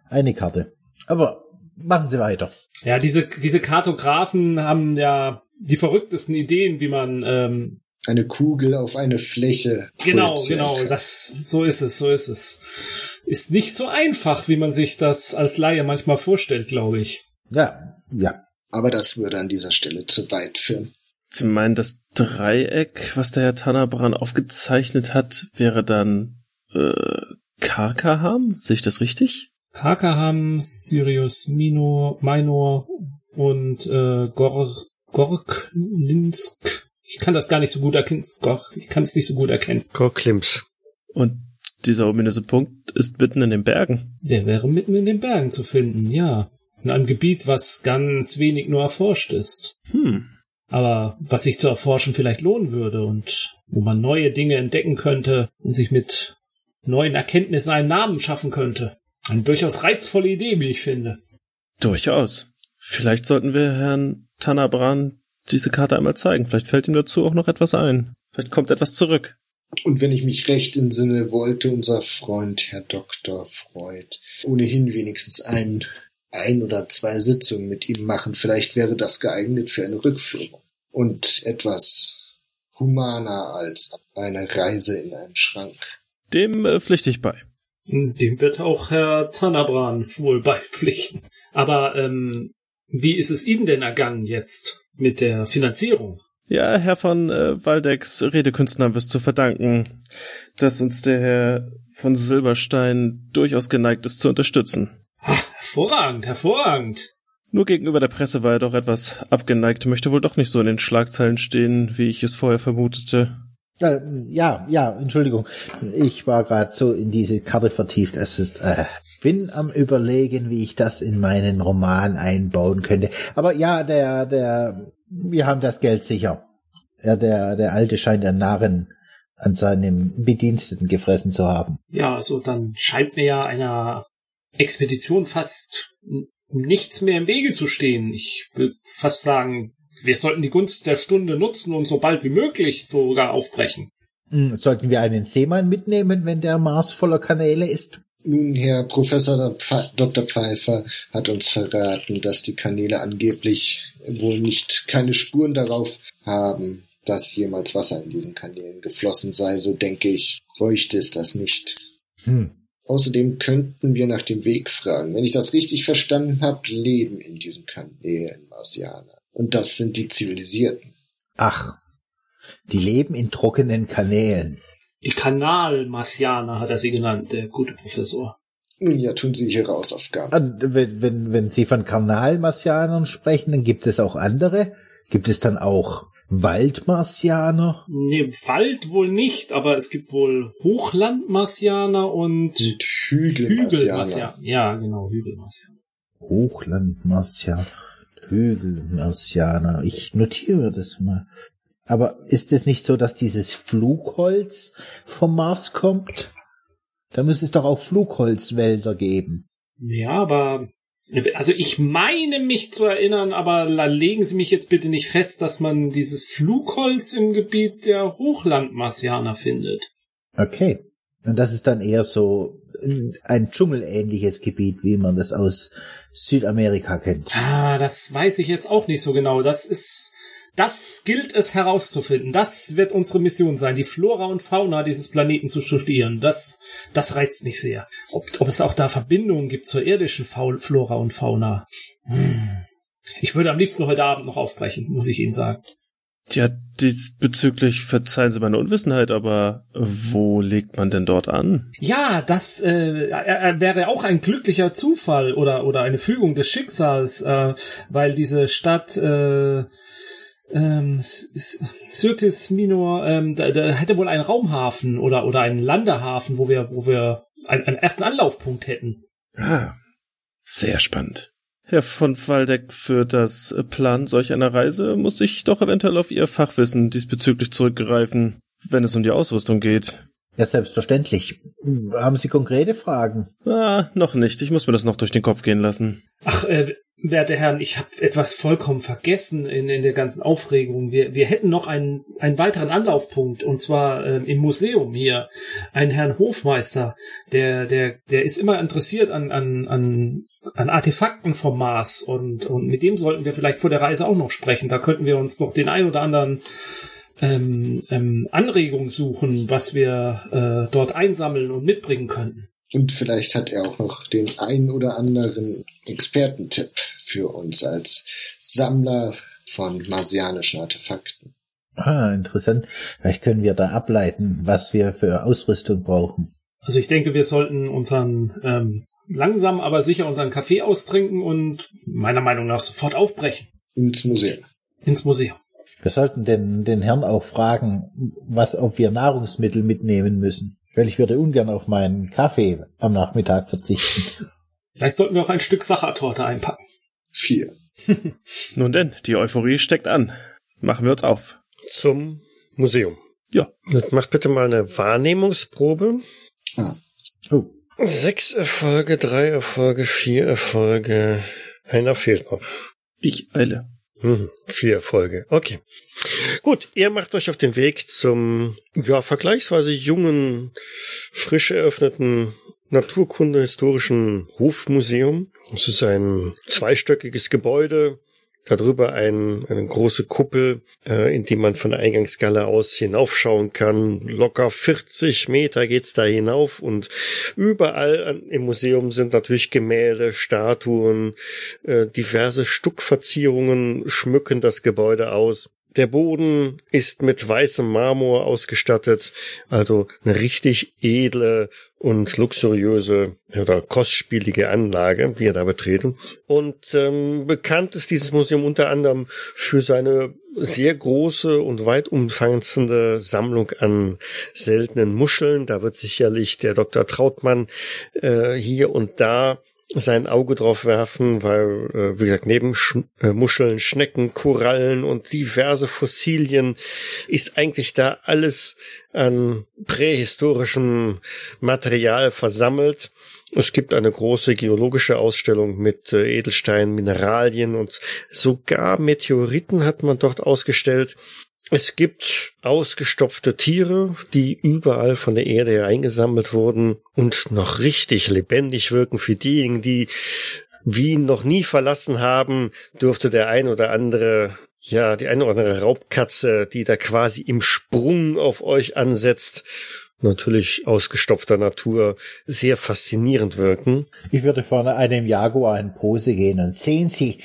D: eine Karte. Aber machen Sie weiter.
B: ja, diese diese Kartografen haben ja die verrücktesten Ideen, wie man ähm,
C: Eine Kugel auf eine Fläche.
B: genau genau
C: kann.
B: das so ist es so ist es ist nicht so einfach, wie man sich das als Laie manchmal vorstellt, glaube ich.
D: Ja, ja.
C: Aber das würde an dieser Stelle zu weit führen.
E: Sie meinen, das Dreieck, was der Herr Tannerbran aufgezeichnet hat, wäre dann äh, Karkaham? Sehe ich das richtig?
B: Karkaham, Sirius Minor, Minor und äh, Gor Gorklinsk. Ich kann das gar nicht so gut erkennen. Gor ich kann es nicht so gut erkennen.
A: Gorklims.
E: Und dieser ominöse Punkt ist mitten in den Bergen.
B: Der wäre mitten in den Bergen zu finden, ja. In einem Gebiet, was ganz wenig nur erforscht ist.
E: Hm.
B: Aber was sich zu erforschen vielleicht lohnen würde und wo man neue Dinge entdecken könnte und sich mit neuen Erkenntnissen einen Namen schaffen könnte. Eine durchaus reizvolle Idee, wie ich finde.
E: Durchaus. Vielleicht sollten wir Herrn Tannerbran diese Karte einmal zeigen. Vielleicht fällt ihm dazu auch noch etwas ein. Vielleicht kommt etwas zurück.
C: Und wenn ich mich recht entsinne, wollte unser Freund Herr Dr. Freud ohnehin wenigstens ein, ein oder zwei Sitzungen mit ihm machen. Vielleicht wäre das geeignet für eine Rückführung. Und etwas humaner als eine Reise in einen Schrank.
E: Dem äh, pflichte ich bei.
B: Dem wird auch Herr Tanabran wohl beipflichten. Aber ähm, wie ist es Ihnen denn ergangen jetzt mit der Finanzierung?
E: Ja, Herr von äh, Waldecks Redekünsten haben wir es zu verdanken, dass uns der Herr von Silberstein durchaus geneigt ist zu unterstützen.
B: Hervorragend, hervorragend.
E: Nur gegenüber der Presse war er doch etwas abgeneigt, möchte wohl doch nicht so in den Schlagzeilen stehen, wie ich es vorher vermutete.
D: Äh, ja, ja, Entschuldigung. Ich war gerade so in diese Karte vertieft. Es ist, äh, bin am überlegen, wie ich das in meinen Roman einbauen könnte. Aber ja, der, der, wir haben das Geld sicher. Ja, der, der Alte scheint einen Narren an seinem Bediensteten gefressen zu haben.
B: Ja, also dann scheint mir ja einer Expedition fast nichts mehr im Wege zu stehen. Ich will fast sagen, wir sollten die Gunst der Stunde nutzen und so bald wie möglich sogar aufbrechen.
D: Hm, Sollten wir einen Seemann mitnehmen, wenn der Mars voller Kanäle ist?
C: Nun, Herr Professor Dr. Pfeiffer hat uns verraten, dass die Kanäle angeblich wohl nicht keine Spuren darauf haben, dass jemals Wasser in diesen Kanälen geflossen sei. So denke ich, bräuchte es das nicht.
D: Hm.
C: Außerdem könnten wir nach dem Weg fragen. Wenn ich das richtig verstanden habe, leben in diesen Kanälen Marsianer. Und das sind die Zivilisierten.
D: Ach, die leben in trockenen Kanälen.
B: Die Kanal-Marsianer hat er sie genannt, der gute Professor.
C: Nun ja, tun Sie Ihre Hausaufgaben.
D: Und wenn, wenn, wenn Sie von Kanalmarsianern sprechen, dann gibt es auch andere. Gibt es dann auch Waldmarsianer?
B: Nee, Wald wohl nicht, aber es gibt wohl Hochland-Marsianer und
C: Und Hügelmarsianer.
B: Ja, genau, Hügel-Marsianer.
D: Hochlandmarsianer, Hügelmarsianer. Ich notiere das mal. Aber ist es nicht so, dass dieses Flugholz vom Mars kommt? Da muss es doch auch Flugholzwälder geben.
B: Ja, aber also ich meine mich zu erinnern, aber legen Sie mich jetzt bitte nicht fest, dass man dieses Flugholz im Gebiet der Hochlandmarsianer findet.
D: Okay. Und das ist dann eher so ein dschungelähnliches Gebiet, wie man das aus Südamerika kennt.
B: Ah, das weiß ich jetzt auch nicht so genau. Das ist, das gilt es herauszufinden. Das wird unsere Mission sein, die Flora und Fauna dieses Planeten zu studieren. Das, das reizt mich sehr. Ob, ob es auch da Verbindungen gibt zur irdischen Faul Flora und Fauna. Hm. Ich würde am liebsten heute Abend noch aufbrechen, muss ich Ihnen sagen.
E: Ja, diesbezüglich verzeihen Sie meine Unwissenheit, aber wo legt man denn dort an?
B: Ja, das äh, äh, wäre auch ein glücklicher Zufall oder oder eine Fügung des Schicksals, äh, weil diese Stadt äh, ähm, Syrtis Minor, ähm, da, da hätte wohl einen Raumhafen oder oder einen Landehafen, wo wir wo wir einen, einen ersten Anlaufpunkt hätten.
E: Ah, sehr spannend. Herr von Waldeck, für das Plan solch einer Reise muss ich doch eventuell auf Ihr Fachwissen diesbezüglich zurückgreifen, wenn es um die Ausrüstung geht.
D: Ja, selbstverständlich. Haben Sie konkrete Fragen?
E: Ah, noch nicht. Ich muss mir das noch durch den Kopf gehen lassen.
B: Ach, äh, werte Herren, ich habe etwas vollkommen vergessen in, in der ganzen Aufregung. Wir, wir hätten noch einen, einen weiteren Anlaufpunkt, und zwar ähm, im Museum hier. Einen Herrn Hofmeister, der, der, der ist immer interessiert an, an, an, an Artefakten vom Mars und, und mit dem sollten wir vielleicht vor der Reise auch noch sprechen. Da könnten wir uns noch den ein oder anderen ähm, ähm, Anregung suchen, was wir äh, dort einsammeln und mitbringen könnten.
C: Und vielleicht hat er auch noch den ein oder anderen Expertentipp für uns als Sammler von marsianischen Artefakten.
D: Ah, interessant. Vielleicht können wir da ableiten, was wir für Ausrüstung brauchen.
B: Also ich denke, wir sollten unseren ähm, langsam, aber sicher unseren Kaffee austrinken und meiner Meinung nach sofort aufbrechen.
C: Ins Museum.
B: Ins Museum.
D: Wir sollten den, den Herrn auch fragen, was, ob wir Nahrungsmittel mitnehmen müssen. Weil ich würde ungern auf meinen Kaffee am Nachmittag verzichten.
B: Vielleicht sollten wir auch ein Stück Sachertorte einpacken.
C: Vier.
E: Nun denn, die Euphorie steckt an. Machen wir uns auf.
A: Zum Museum.
E: Ja.
A: Macht bitte mal eine Wahrnehmungsprobe.
C: Ah.
D: Oh.
A: Sechs Erfolge, drei Erfolge, vier Erfolge. Einer fehlt noch.
E: Ich eile.
A: Hm, vier Erfolge. Okay. Gut, ihr macht euch auf den Weg zum ja vergleichsweise jungen, frisch eröffneten Naturkundehistorischen Hofmuseum. Es ist ein zweistöckiges Gebäude, darüber ein, eine große Kuppel, äh, in die man von der Eingangsgalle aus hinaufschauen kann. Locker 40 Meter geht's da hinauf und überall an, im Museum sind natürlich Gemälde, Statuen, äh, diverse Stuckverzierungen schmücken das Gebäude aus. Der Boden ist mit weißem Marmor ausgestattet, also eine richtig edle und luxuriöse oder kostspielige Anlage, die er da betreten. Und ähm, bekannt ist dieses Museum unter anderem für seine sehr große und weit umfassende Sammlung an seltenen Muscheln. Da wird sicherlich der Dr. Trautmann äh, hier und da sein Auge drauf werfen, weil, äh, wie gesagt, neben Sch äh, Muscheln, Schnecken, Korallen und diverse Fossilien ist eigentlich da alles an prähistorischem Material versammelt. Es gibt eine große geologische Ausstellung mit äh, Edelsteinen, Mineralien und sogar Meteoriten hat man dort ausgestellt. Es gibt ausgestopfte Tiere, die überall von der Erde eingesammelt wurden und noch richtig lebendig wirken. Für diejenigen, die Wien noch nie verlassen haben, dürfte der ein oder andere, ja, die eine oder andere Raubkatze, die da quasi im Sprung auf euch ansetzt, natürlich ausgestopfter Natur sehr faszinierend wirken.
D: Ich würde vor einem Jaguar in Pose gehen und sehen Sie,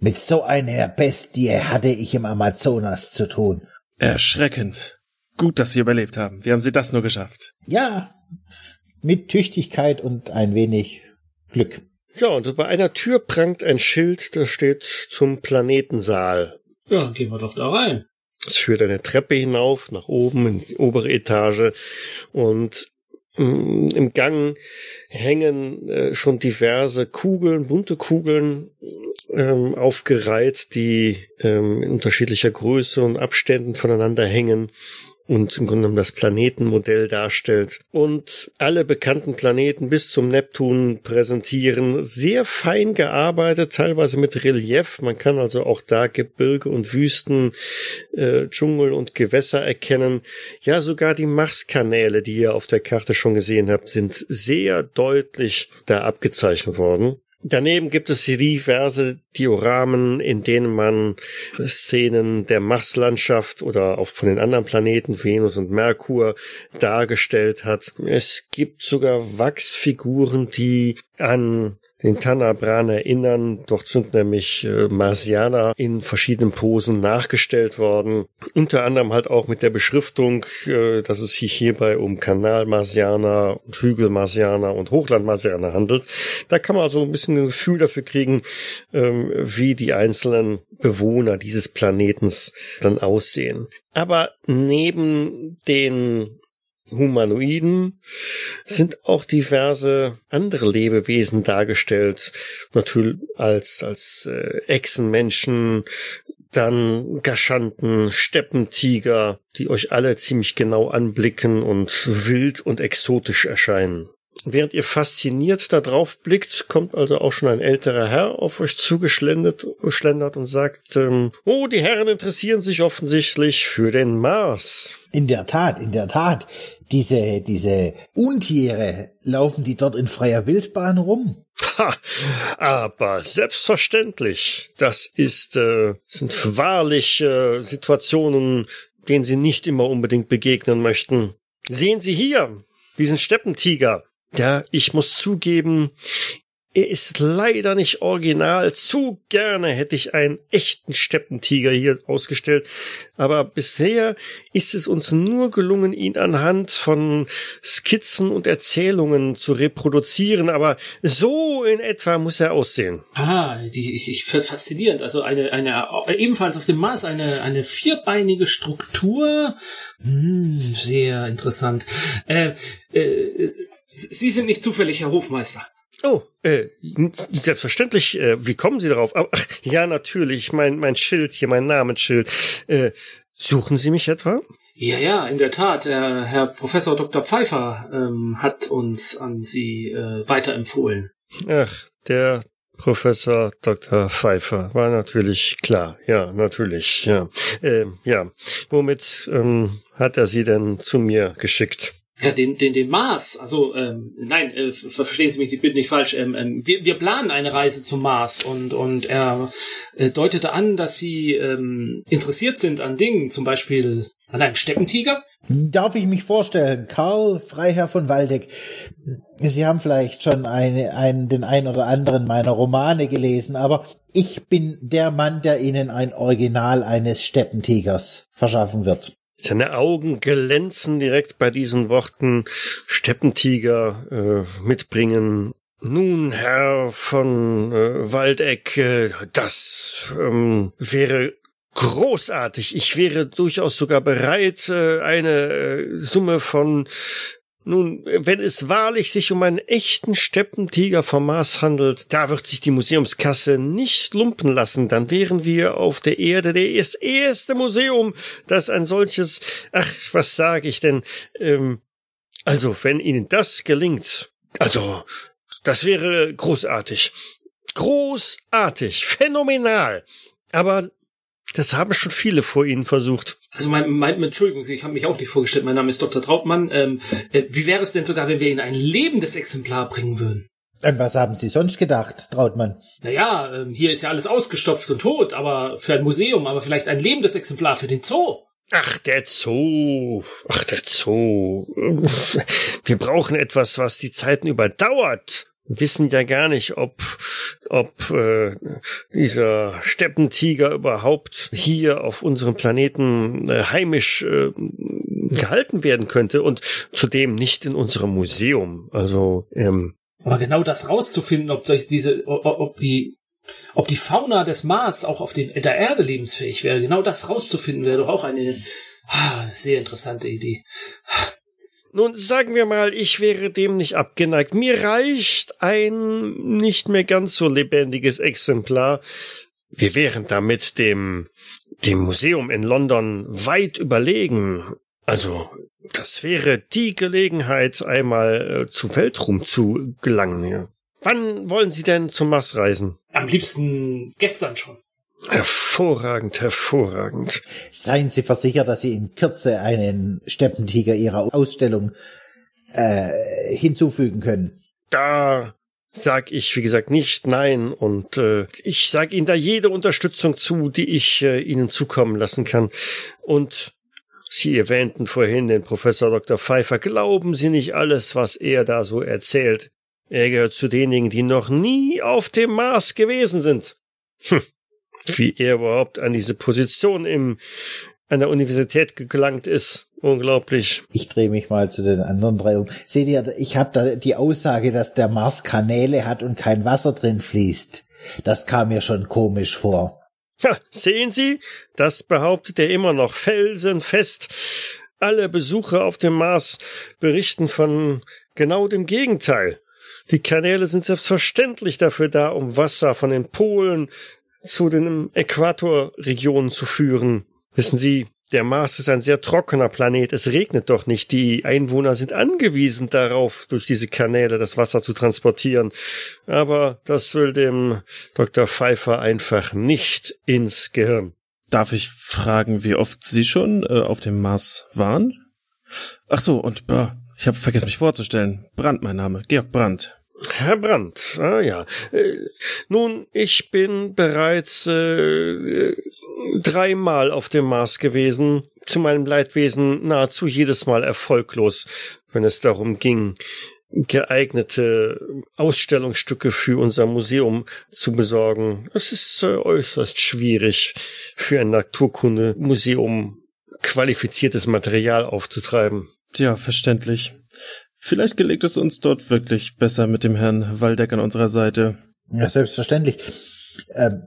D: mit so einer Bestie hatte ich im Amazonas zu tun.
E: Erschreckend. Gut, dass Sie überlebt haben. Wie haben Sie das nur geschafft?
D: Ja, mit Tüchtigkeit und ein wenig Glück.
A: Ja, und bei einer Tür prangt ein Schild, das steht zum Planetensaal.
B: Ja, dann gehen wir doch da rein.
A: Es führt eine Treppe hinauf, nach oben in die obere Etage. Und mm, im Gang hängen äh, schon diverse Kugeln, bunte Kugeln ähm, aufgereiht, die ähm, in unterschiedlicher Größe und Abständen voneinander hängen und im Grunde genommen das Planetenmodell darstellt und alle bekannten Planeten bis zum Neptun präsentieren. Sehr fein gearbeitet, teilweise mit Relief. Man kann also auch da Gebirge und Wüsten, äh, Dschungel und Gewässer erkennen. Ja, sogar die Marskanäle, die ihr auf der Karte schon gesehen habt, sind sehr deutlich da abgezeichnet worden. Daneben gibt es diverse Dioramen, in denen man Szenen der Marslandschaft oder auch von den anderen Planeten, Venus und Merkur, dargestellt hat. Es gibt sogar Wachsfiguren, die an den Tanabran erinnern. Dort sind nämlich äh, Marsianer in verschiedenen Posen nachgestellt worden. Unter anderem halt auch mit der Beschriftung, äh, dass es sich hierbei um Kanal-Marsianer, Hügel-Marsianer und Hochland-Marsianer handelt. Da kann man also ein bisschen ein Gefühl dafür kriegen, ähm, wie die einzelnen Bewohner dieses Planetens dann aussehen. Aber neben den Humanoiden sind auch diverse andere Lebewesen dargestellt, natürlich als als äh, Echsenmenschen, dann Gaschanten, Steppentiger, die euch alle ziemlich genau anblicken und wild und exotisch erscheinen. Während ihr fasziniert da drauf blickt, kommt also auch schon ein älterer Herr auf euch zugeschlendert schlendert und sagt, ähm, oh, die Herren interessieren sich offensichtlich für den Mars.
D: In der Tat, in der Tat. Diese, diese Untiere, laufen die dort in freier Wildbahn rum?
A: Ha, aber selbstverständlich. Das ist, äh, sind wahrlich äh, Situationen, denen Sie nicht immer unbedingt begegnen möchten. Sehen Sie hier, diesen Steppentiger. Ja, ich muss zugeben, er ist leider nicht original. Zu gerne hätte ich einen echten Steppentiger hier ausgestellt. Aber bisher ist es uns nur gelungen, ihn anhand von Skizzen und Erzählungen zu reproduzieren. Aber so in etwa muss er aussehen.
B: Ah, die, ich, ich faszinierend. Also eine, eine, ebenfalls auf dem Mars eine, eine vierbeinige Struktur. Hm, sehr interessant. Äh, äh, Sie sind nicht zufällig Herr Hofmeister.
A: Oh, äh, selbstverständlich. Äh, wie kommen Sie darauf? Ach, ja, natürlich. Mein, mein Schild hier, mein Namensschild. Äh, suchen Sie mich etwa?
B: Ja, ja, in der Tat. Äh, Herr Professor Dr. Pfeiffer ähm, hat uns an Sie äh, weiterempfohlen.
A: Ach, der Professor Dr. Pfeiffer war natürlich klar. Ja, natürlich. Ja, äh, ja. Womit ähm, hat er Sie denn zu mir geschickt?
B: Ja, den, den, den Mars. Also, ähm, nein, äh, verstehen Sie mich bitte nicht falsch. Ähm, ähm, wir, wir planen eine Reise zum Mars und, und er äh, deutete an, dass Sie ähm, interessiert sind an Dingen, zum Beispiel an einem Steppentiger.
D: Darf ich mich vorstellen, Karl Freiherr von Waldeck, Sie haben vielleicht schon eine, einen, den ein oder anderen meiner Romane gelesen, aber ich bin der Mann, der Ihnen ein Original eines Steppentigers verschaffen wird.
A: Seine Augen glänzen direkt bei diesen Worten Steppentiger äh, mitbringen. Nun, Herr von äh, Waldeck, äh, das ähm, wäre großartig. Ich wäre durchaus sogar bereit, äh, eine äh, Summe von nun, wenn es wahrlich sich um einen echten Steppentiger vom Mars handelt, da wird sich die Museumskasse nicht lumpen lassen. Dann wären wir auf der Erde das erste Museum, das ein solches, ach, was sage ich denn, ähm, also, wenn Ihnen das gelingt, also, das wäre großartig. Großartig, phänomenal. Aber das haben schon viele vor Ihnen versucht.
B: Also mein, mein Entschuldigung, ich habe mich auch nicht vorgestellt. Mein Name ist Dr. Trautmann. Ähm, äh, wie wäre es denn sogar, wenn wir Ihnen ein lebendes Exemplar bringen würden?
D: An was haben Sie sonst gedacht, Trautmann?
B: Naja, ähm, hier ist ja alles ausgestopft und tot, aber für ein Museum, aber vielleicht ein lebendes Exemplar für den Zoo.
A: Ach, der Zoo. Ach, der Zoo. Wir brauchen etwas, was die Zeiten überdauert wissen ja gar nicht, ob, ob äh, dieser Steppentiger überhaupt hier auf unserem Planeten äh, heimisch äh, gehalten werden könnte und zudem nicht in unserem Museum. Also ähm,
B: aber genau das rauszufinden, ob diese, ob die ob die Fauna des Mars auch auf dem, der Erde lebensfähig wäre, genau das rauszufinden, wäre doch auch eine ah, sehr interessante Idee.
A: Nun sagen wir mal, ich wäre dem nicht abgeneigt. Mir reicht ein nicht mehr ganz so lebendiges Exemplar. Wir wären damit dem, dem Museum in London weit überlegen. Also, das wäre die Gelegenheit, einmal äh, zu Weltruhm zu gelangen. Ja. Wann wollen Sie denn zum Mars reisen?
B: Am liebsten gestern schon.
A: Hervorragend, hervorragend.
D: Seien Sie versichert, dass Sie in Kürze einen Steppentiger Ihrer Ausstellung äh, hinzufügen können.
A: Da sag ich, wie gesagt, nicht nein und äh, ich sag Ihnen da jede Unterstützung zu, die ich äh, Ihnen zukommen lassen kann. Und Sie erwähnten vorhin den Professor Dr. Pfeiffer. Glauben Sie nicht alles, was er da so erzählt. Er gehört zu denjenigen, die noch nie auf dem Mars gewesen sind. Hm. Wie er überhaupt an diese Position im, an der Universität gelangt ist. Unglaublich.
D: Ich drehe mich mal zu den anderen drei um. Seht ihr, ich habe da die Aussage, dass der Mars Kanäle hat und kein Wasser drin fließt. Das kam mir schon komisch vor.
A: Ha, sehen Sie, das behauptet er immer noch felsenfest. Alle Besucher auf dem Mars berichten von genau dem Gegenteil. Die Kanäle sind selbstverständlich dafür da, um Wasser von den Polen zu den Äquatorregionen zu führen. Wissen Sie, der Mars ist ein sehr trockener Planet. Es regnet doch nicht. Die Einwohner sind angewiesen darauf, durch diese Kanäle das Wasser zu transportieren. Aber das will dem Dr. Pfeiffer einfach nicht ins Gehirn.
E: Darf ich fragen, wie oft Sie schon äh, auf dem Mars waren? Ach so, und äh, ich habe vergessen, mich vorzustellen. Brandt, mein Name. Georg Brandt.
A: Herr Brandt, ah ja. Äh, nun, ich bin bereits äh, dreimal auf dem Mars gewesen, zu meinem Leidwesen nahezu jedes Mal erfolglos, wenn es darum ging, geeignete Ausstellungsstücke für unser Museum zu besorgen. Es ist äh, äußerst schwierig für ein Naturkundemuseum qualifiziertes Material aufzutreiben.
E: Ja, verständlich. Vielleicht gelingt es uns dort wirklich besser mit dem Herrn Waldeck an unserer Seite.
D: Ja, selbstverständlich. Ähm,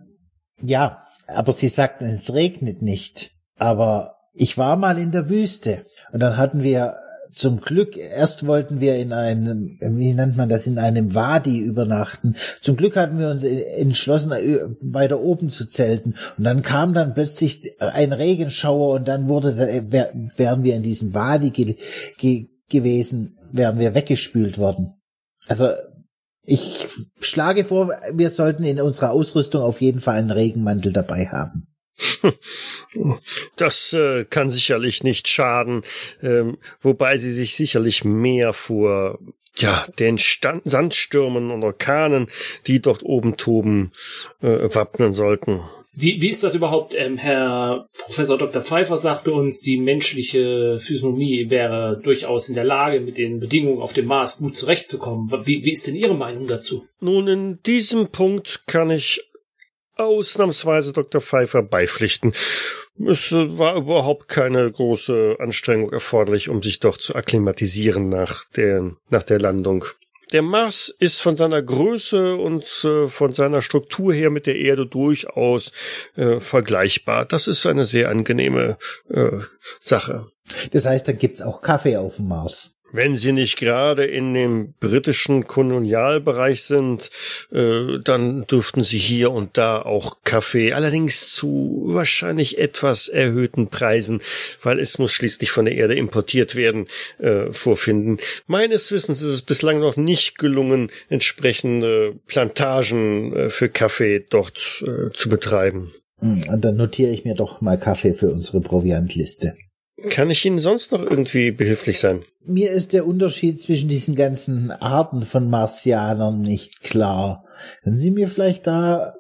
D: ja, aber Sie sagten, es regnet nicht. Aber ich war mal in der Wüste und dann hatten wir zum Glück, erst wollten wir in einem, wie nennt man das, in einem Wadi übernachten. Zum Glück hatten wir uns entschlossen, äh, weiter oben zu zelten. Und dann kam dann plötzlich ein Regenschauer und dann wurde, wären wir in diesem Wadi ge ge gewesen, wären wir weggespült worden. Also, ich schlage vor, wir sollten in unserer Ausrüstung auf jeden Fall einen Regenmantel dabei haben.
A: Das äh, kann sicherlich nicht schaden, ähm, wobei sie sich sicherlich mehr vor ja, den Stand Sandstürmen und Orkanen, die dort oben toben, äh, wappnen sollten.
B: Wie, wie ist das überhaupt? Ähm, Herr Professor Dr. Pfeiffer sagte uns, die menschliche Physiognomie wäre durchaus in der Lage, mit den Bedingungen auf dem Mars gut zurechtzukommen. Wie, wie ist denn Ihre Meinung dazu?
A: Nun, in diesem Punkt kann ich ausnahmsweise Dr. Pfeiffer beipflichten. Es war überhaupt keine große Anstrengung erforderlich, um sich doch zu akklimatisieren nach der, nach der Landung. Der Mars ist von seiner Größe und äh, von seiner Struktur her mit der Erde durchaus äh, vergleichbar. Das ist eine sehr angenehme äh, Sache.
D: Das heißt, dann gibt's auch Kaffee auf dem Mars.
A: Wenn Sie nicht gerade in dem britischen Kolonialbereich sind, äh, dann dürften Sie hier und da auch Kaffee, allerdings zu wahrscheinlich etwas erhöhten Preisen, weil es muss schließlich von der Erde importiert werden, äh, vorfinden. Meines Wissens ist es bislang noch nicht gelungen, entsprechende Plantagen äh, für Kaffee dort zu betreiben.
D: Hm, dann notiere ich mir doch mal Kaffee für unsere Proviantliste.
A: Kann ich Ihnen sonst noch irgendwie behilflich sein?
D: Mir ist der Unterschied zwischen diesen ganzen Arten von Martianern nicht klar. Können Sie mir vielleicht da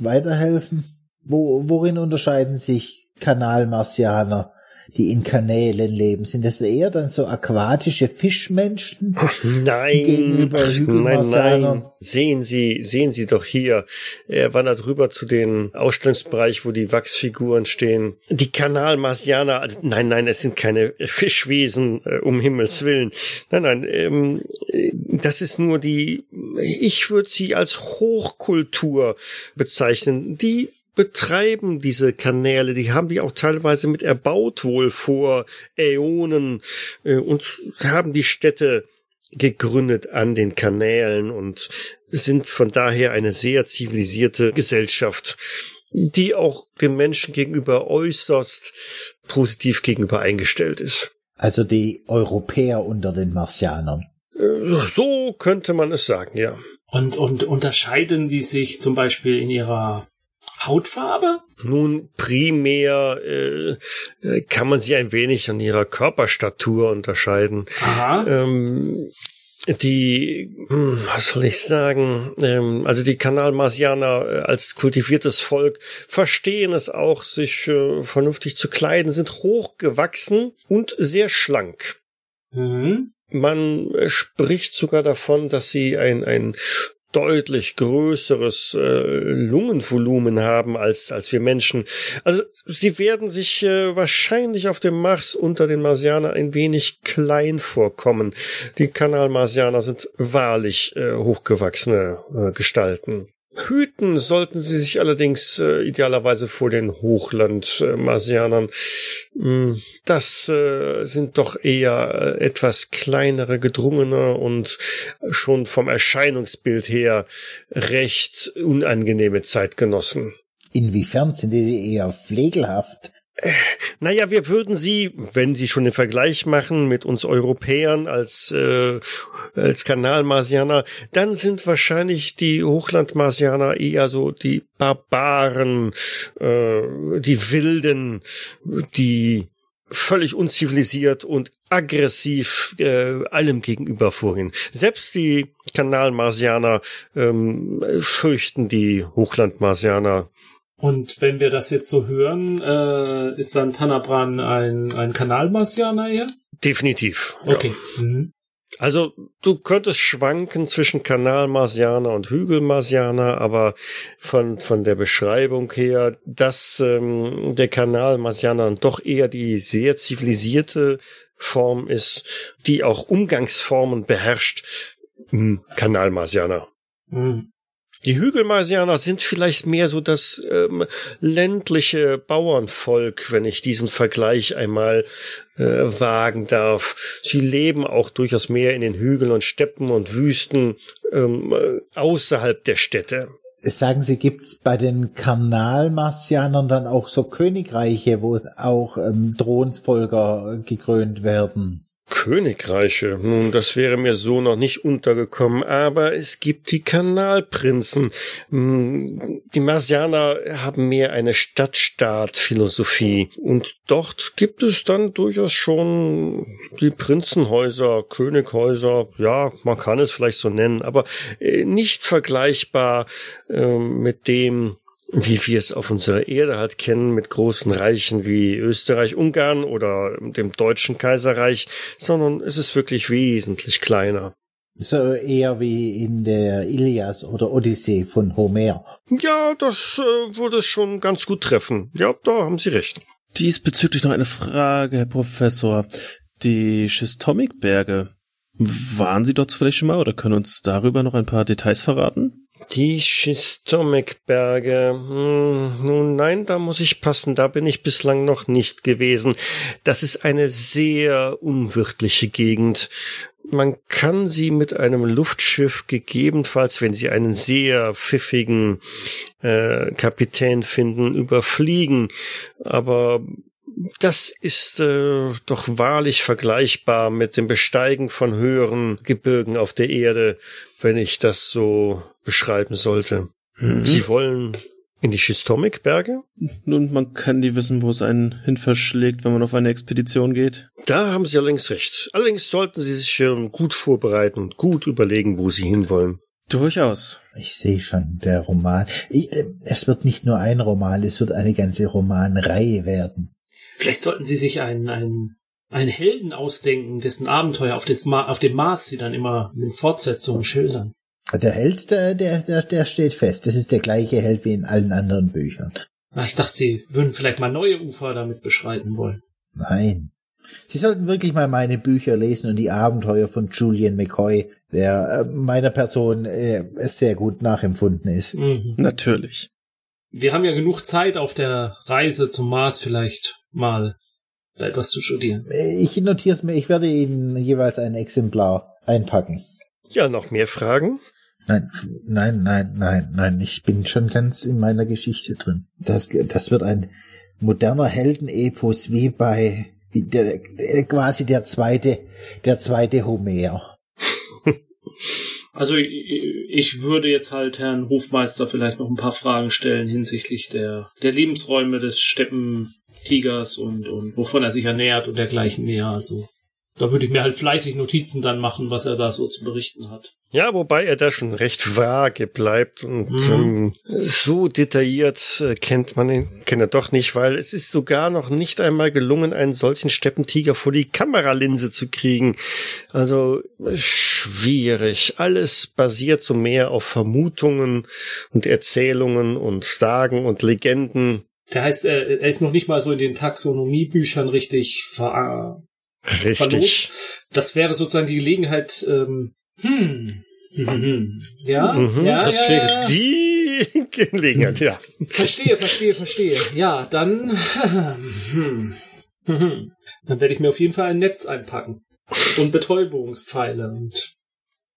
D: weiterhelfen? Wo, worin unterscheiden sich Kanalmarsianer die in Kanälen leben? Sind das eher dann so aquatische Fischmenschen?
A: Nein,
D: gegenüber
A: nein, nein. Sehen Sie, sehen Sie doch hier. Er wandert rüber zu den Ausstellungsbereich, wo die Wachsfiguren stehen. Die Kanalmarsianer, also nein, nein, es sind keine Fischwesen, äh, um Himmels Willen. Nein, nein, ähm, das ist nur die, ich würde sie als Hochkultur bezeichnen, die betreiben diese Kanäle, die haben die auch teilweise mit erbaut wohl vor Äonen äh, und haben die Städte gegründet an den Kanälen und sind von daher eine sehr zivilisierte Gesellschaft, die auch den Menschen gegenüber äußerst positiv gegenüber eingestellt ist.
D: Also die Europäer unter den Marsianern.
A: Äh, so könnte man es sagen, ja.
B: Und, und unterscheiden sie sich zum Beispiel in ihrer Hautfarbe?
A: Nun, primär äh, kann man sie ein wenig an ihrer Körperstatur unterscheiden.
B: Aha.
A: Ähm, die, hm, was soll ich sagen, ähm, also die Kanalmarsianer äh, als kultiviertes Volk verstehen es auch, sich äh, vernünftig zu kleiden, sind hochgewachsen und sehr schlank.
B: Mhm.
A: Man spricht sogar davon, dass sie ein, ein deutlich größeres äh, Lungenvolumen haben als als wir Menschen. Also sie werden sich äh, wahrscheinlich auf dem Mars unter den Marsianern ein wenig klein vorkommen. Die Kanalmarsianer sind wahrlich äh, hochgewachsene äh, Gestalten. Hüten sollten sie sich allerdings äh, idealerweise vor den Hochlandmarsianern. Äh, das äh, sind doch eher äh, etwas kleinere, gedrungene und schon vom Erscheinungsbild her recht unangenehme Zeitgenossen.
D: Inwiefern sind diese eher pflegelhaft?
A: Naja, wir würden sie, wenn sie schon den Vergleich machen mit uns Europäern als, äh, als Kanalmarsianer, dann sind wahrscheinlich die Hochlandmarsianer eher so die Barbaren, äh, die Wilden, die völlig unzivilisiert und aggressiv äh, allem gegenüber vorhin. Selbst die Kanalmarsianer ähm, fürchten die Hochlandmarsianer
B: und wenn wir das jetzt so hören, äh, ist dann Tanabran ein, ein Kanalmarsianer eher?
A: Definitiv.
B: Okay. Ja. Mhm.
A: Also du könntest schwanken zwischen Kanalmarsianer und Hügelmarsianer, aber von von der Beschreibung her, dass ähm, der Kanalmarsianer doch eher die sehr zivilisierte Form ist, die auch Umgangsformen beherrscht, hm, Kanalmarsianer. Mhm. Die Hügelmarsianer sind vielleicht mehr so das ähm, ländliche Bauernvolk, wenn ich diesen Vergleich einmal äh, wagen darf. Sie leben auch durchaus mehr in den Hügeln und Steppen und Wüsten ähm, außerhalb der Städte.
D: Sagen Sie, gibt's bei den Kanalmarsianern dann auch so Königreiche, wo auch ähm, Thronsfolger gekrönt werden?
A: Königreiche. Nun, das wäre mir so noch nicht untergekommen, aber es gibt die Kanalprinzen. Hm, die Marsianer haben mehr eine Stadtstaat-Philosophie und dort gibt es dann durchaus schon die Prinzenhäuser, Könighäuser, ja, man kann es vielleicht so nennen, aber äh, nicht vergleichbar äh, mit dem, wie wir es auf unserer Erde halt kennen, mit großen Reichen wie Österreich, Ungarn oder dem Deutschen Kaiserreich, sondern es ist wirklich wesentlich kleiner.
D: So eher wie in der Ilias oder Odyssee von Homer.
A: Ja, das äh, würde es schon ganz gut treffen. Ja, da haben Sie recht.
E: Diesbezüglich noch eine Frage, Herr Professor. Die Schistomikberge, waren Sie dort vielleicht schon mal oder können uns darüber noch ein paar Details verraten?
A: Die Schistomikberge. Hm, nun nein, da muss ich passen, da bin ich bislang noch nicht gewesen. Das ist eine sehr unwirtliche Gegend. Man kann sie mit einem Luftschiff gegebenenfalls, wenn sie einen sehr pfiffigen äh, Kapitän finden, überfliegen. Aber das ist äh, doch wahrlich vergleichbar mit dem Besteigen von höheren Gebirgen auf der Erde, wenn ich das so beschreiben sollte. Mhm. Sie wollen in die Schistomikberge?
E: Nun, man kann nie wissen, wo es einen hin verschlägt, wenn man auf eine Expedition geht.
A: Da haben Sie allerdings recht. Allerdings sollten Sie sich gut vorbereiten und gut überlegen, wo Sie hinwollen.
E: Durchaus.
D: Ich sehe schon, der Roman. Ich, äh, es wird nicht nur ein Roman, es wird eine ganze Romanreihe werden.
B: Vielleicht sollten Sie sich einen, einen, einen Helden ausdenken, dessen Abenteuer auf, des Ma auf dem Mars Sie dann immer in Fortsetzungen schildern.
D: Der Held, der, der, der, der steht fest. Das ist der gleiche Held wie in allen anderen Büchern.
B: Ach, ich dachte, Sie würden vielleicht mal neue Ufer damit beschreiten wollen.
D: Nein. Sie sollten wirklich mal meine Bücher lesen und die Abenteuer von Julian McCoy, der äh, meiner Person äh, sehr gut nachempfunden ist.
E: Mhm. Natürlich.
B: Wir haben ja genug Zeit auf der Reise zum Mars vielleicht mal etwas zu studieren.
D: Ich notiere es mir, ich werde Ihnen jeweils ein Exemplar einpacken.
A: Ja, noch mehr Fragen?
D: Nein, nein, nein, nein, nein, ich bin schon ganz in meiner Geschichte drin. Das, das wird ein moderner Heldenepos wie bei wie der, quasi der zweite, der zweite Homer.
B: Also ich würde jetzt halt Herrn Hofmeister vielleicht noch ein paar Fragen stellen hinsichtlich der, der Lebensräume des Steppentigers und, und wovon er sich ernährt und dergleichen mehr. Also Da würde ich mir halt fleißig Notizen dann machen, was er da so zu berichten hat.
A: Ja, wobei er da schon recht vage bleibt und
B: Mhm.
A: ähm, so detailliert äh, kennt man ihn, kennt er doch nicht, weil es ist sogar noch nicht einmal gelungen, einen solchen Steppentiger vor die Kameralinse zu kriegen. Also äh, schwierig. Alles basiert so mehr auf Vermutungen und Erzählungen und Sagen und Legenden.
B: Der heißt, er, er ist noch nicht mal so in den Taxonomiebüchern richtig ver
A: Richtig.
B: Das wäre sozusagen die Gelegenheit, ähm, hm, mhm. ja,
A: Mhm,
B: ja,
A: das
B: ja, ja.
A: die Gelegenheit, ja.
B: Verstehe, verstehe, verstehe. Ja, dann, hm, hm. dann werde ich mir auf jeden Fall ein Netz einpacken und Betäubungspfeile und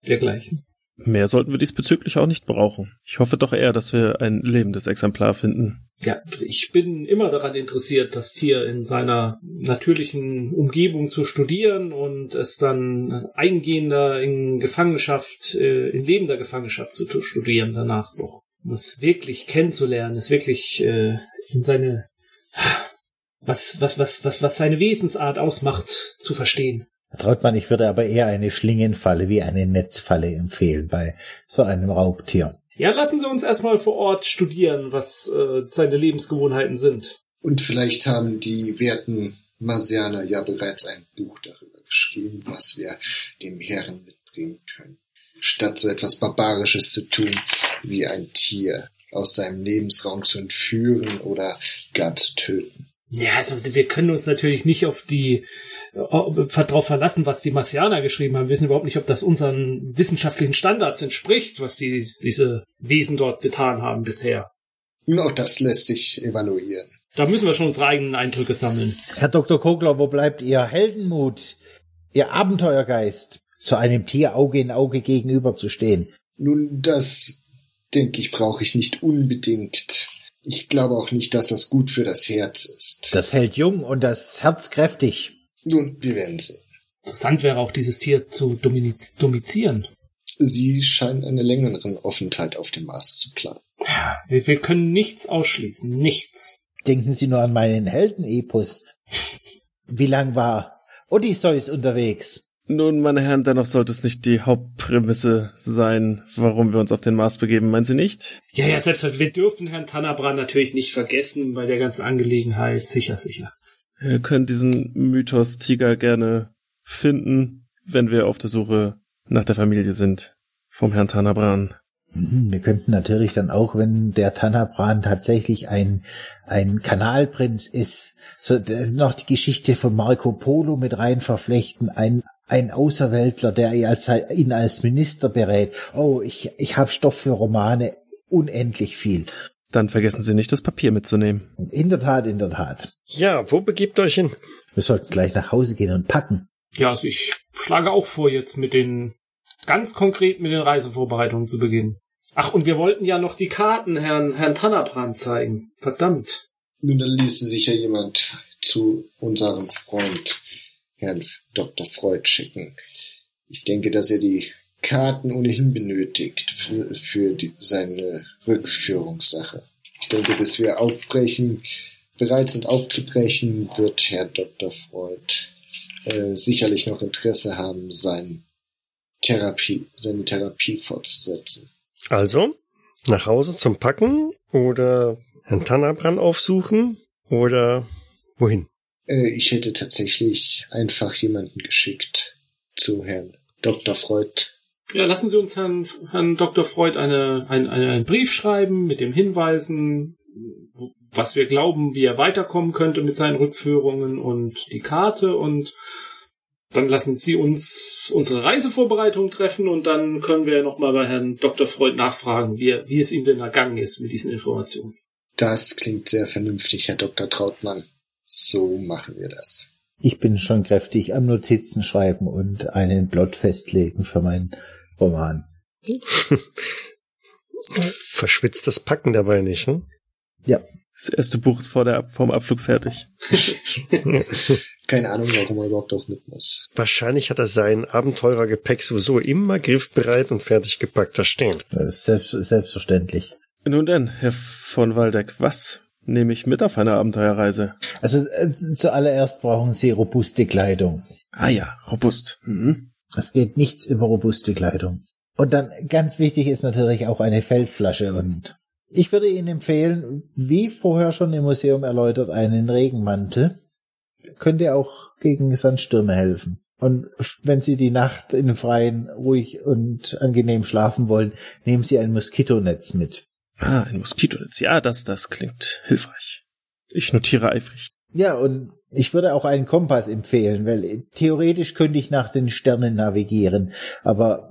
B: dergleichen.
E: Mehr sollten wir diesbezüglich auch nicht brauchen. Ich hoffe doch eher, dass wir ein lebendes Exemplar finden.
B: Ja, ich bin immer daran interessiert, das Tier in seiner natürlichen Umgebung zu studieren und es dann eingehender in Gefangenschaft, äh, in lebender Gefangenschaft zu tu- studieren danach noch. Um es wirklich kennenzulernen, es wirklich äh, in seine was, was, was, was, was seine Wesensart ausmacht, zu verstehen.
D: Herr Trautmann, ich würde aber eher eine Schlingenfalle wie eine Netzfalle empfehlen bei so einem Raubtier.
B: Ja, lassen Sie uns erstmal vor Ort studieren, was äh, seine Lebensgewohnheiten sind.
C: Und vielleicht haben die werten Marsianer ja bereits ein Buch darüber geschrieben, was wir dem Herren mitbringen können. Statt so etwas Barbarisches zu tun, wie ein Tier aus seinem Lebensraum zu entführen oder gar zu töten.
B: Ja, also wir können uns natürlich nicht auf die äh, darauf verlassen, was die Marsianer geschrieben haben. Wir wissen überhaupt nicht, ob das unseren wissenschaftlichen Standards entspricht, was die diese Wesen dort getan haben bisher.
C: Und auch das lässt sich evaluieren.
B: Da müssen wir schon unsere eigenen Eindrücke sammeln.
D: Herr Dr. Kogler, wo bleibt Ihr Heldenmut, Ihr Abenteuergeist, so einem Tier Auge in Auge gegenüber zu stehen?
C: Nun, das denke ich, brauche ich nicht unbedingt. Ich glaube auch nicht, dass das gut für das Herz ist.
D: Das hält jung und das Herz kräftig.
C: Nun, wir werden sehen.
B: Interessant wäre auch, dieses Tier zu domizieren.
C: Sie scheinen einen längeren Aufenthalt auf dem Mars zu planen.
B: Wir, wir können nichts ausschließen. Nichts.
D: Denken Sie nur an meinen Heldenepos. Wie lang war Odysseus unterwegs?
E: Nun, meine Herren, dennoch sollte es nicht die Hauptprämisse sein, warum wir uns auf den Mars begeben, meinen Sie nicht?
B: Ja, ja, selbst wir dürfen Herrn Tannerbrand natürlich nicht vergessen bei der ganzen Angelegenheit. Sicher, sicher.
E: Wir können diesen Mythos Tiger gerne finden, wenn wir auf der Suche nach der Familie sind. Vom Herrn Tanabran.
D: Mhm, Wir könnten natürlich dann auch, wenn der Tanabran tatsächlich ein, ein Kanalprinz ist, so noch die Geschichte von Marco Polo mit rein verflechten, ein, ein Außerweltler, der ihn als, ihn als Minister berät. Oh, ich, ich habe Stoff für Romane, unendlich viel.
E: Dann vergessen Sie nicht, das Papier mitzunehmen.
D: In der Tat, in der Tat.
A: Ja, wo begibt euch hin?
D: Wir sollten gleich nach Hause gehen und packen.
B: Ja, also ich schlage auch vor, jetzt mit den, ganz konkret mit den Reisevorbereitungen zu beginnen. Ach, und wir wollten ja noch die Karten Herrn, Herrn Tannerbrand zeigen. Verdammt.
C: Nun, dann ließe sich ja jemand zu unserem Freund, Herrn Dr. Freud, schicken. Ich denke, dass er die Karten ohnehin benötigt für, für die, seine Rückführungssache. Ich denke, bis wir aufbrechen, bereit sind aufzubrechen, wird Herr Dr. Freud äh, sicherlich noch Interesse haben, sein Therapie, seine Therapie fortzusetzen.
A: Also, nach Hause zum Packen oder Herrn Tannerbrand aufsuchen oder wohin?
C: Äh, ich hätte tatsächlich einfach jemanden geschickt zu Herrn Dr. Freud.
B: Ja, lassen Sie uns Herrn, Herrn Dr. Freud eine, ein, eine, einen Brief schreiben mit dem Hinweisen, was wir glauben, wie er weiterkommen könnte mit seinen Rückführungen und die Karte und dann lassen Sie uns unsere Reisevorbereitung treffen und dann können wir nochmal bei Herrn Dr. Freud nachfragen, wie, er, wie es ihm denn ergangen ist mit diesen Informationen.
C: Das klingt sehr vernünftig, Herr Dr. Trautmann. So machen wir das.
D: Ich bin schon kräftig am Notizen schreiben und einen Plot festlegen für meinen Roman.
A: Verschwitzt das Packen dabei nicht, ne?
D: Ja,
E: Das erste Buch ist vor der, vom Abflug fertig.
C: Keine Ahnung, warum er überhaupt auch mit muss.
A: Wahrscheinlich hat er sein Abenteurergepäck sowieso immer griffbereit und fertig gepackt da stehen.
D: das ist selbst, selbstverständlich.
E: Nun denn, Herr von Waldeck, was nehme ich mit auf eine Abenteuerreise?
D: Also äh, zuallererst brauchen Sie robuste Kleidung.
E: Ah ja, robust. Mhm.
D: Es geht nichts über robuste Kleidung. Und dann ganz wichtig ist natürlich auch eine Feldflasche und ich würde Ihnen empfehlen, wie vorher schon im Museum erläutert, einen Regenmantel. Könnte auch gegen Sandstürme helfen. Und wenn Sie die Nacht in Freien ruhig und angenehm schlafen wollen, nehmen Sie ein Moskitonetz mit.
E: Ah, ein Moskitonetz. Ja, das, das klingt hilfreich. Ich notiere eifrig.
D: Ja, und ich würde auch einen Kompass empfehlen, weil theoretisch könnte ich nach den Sternen navigieren, aber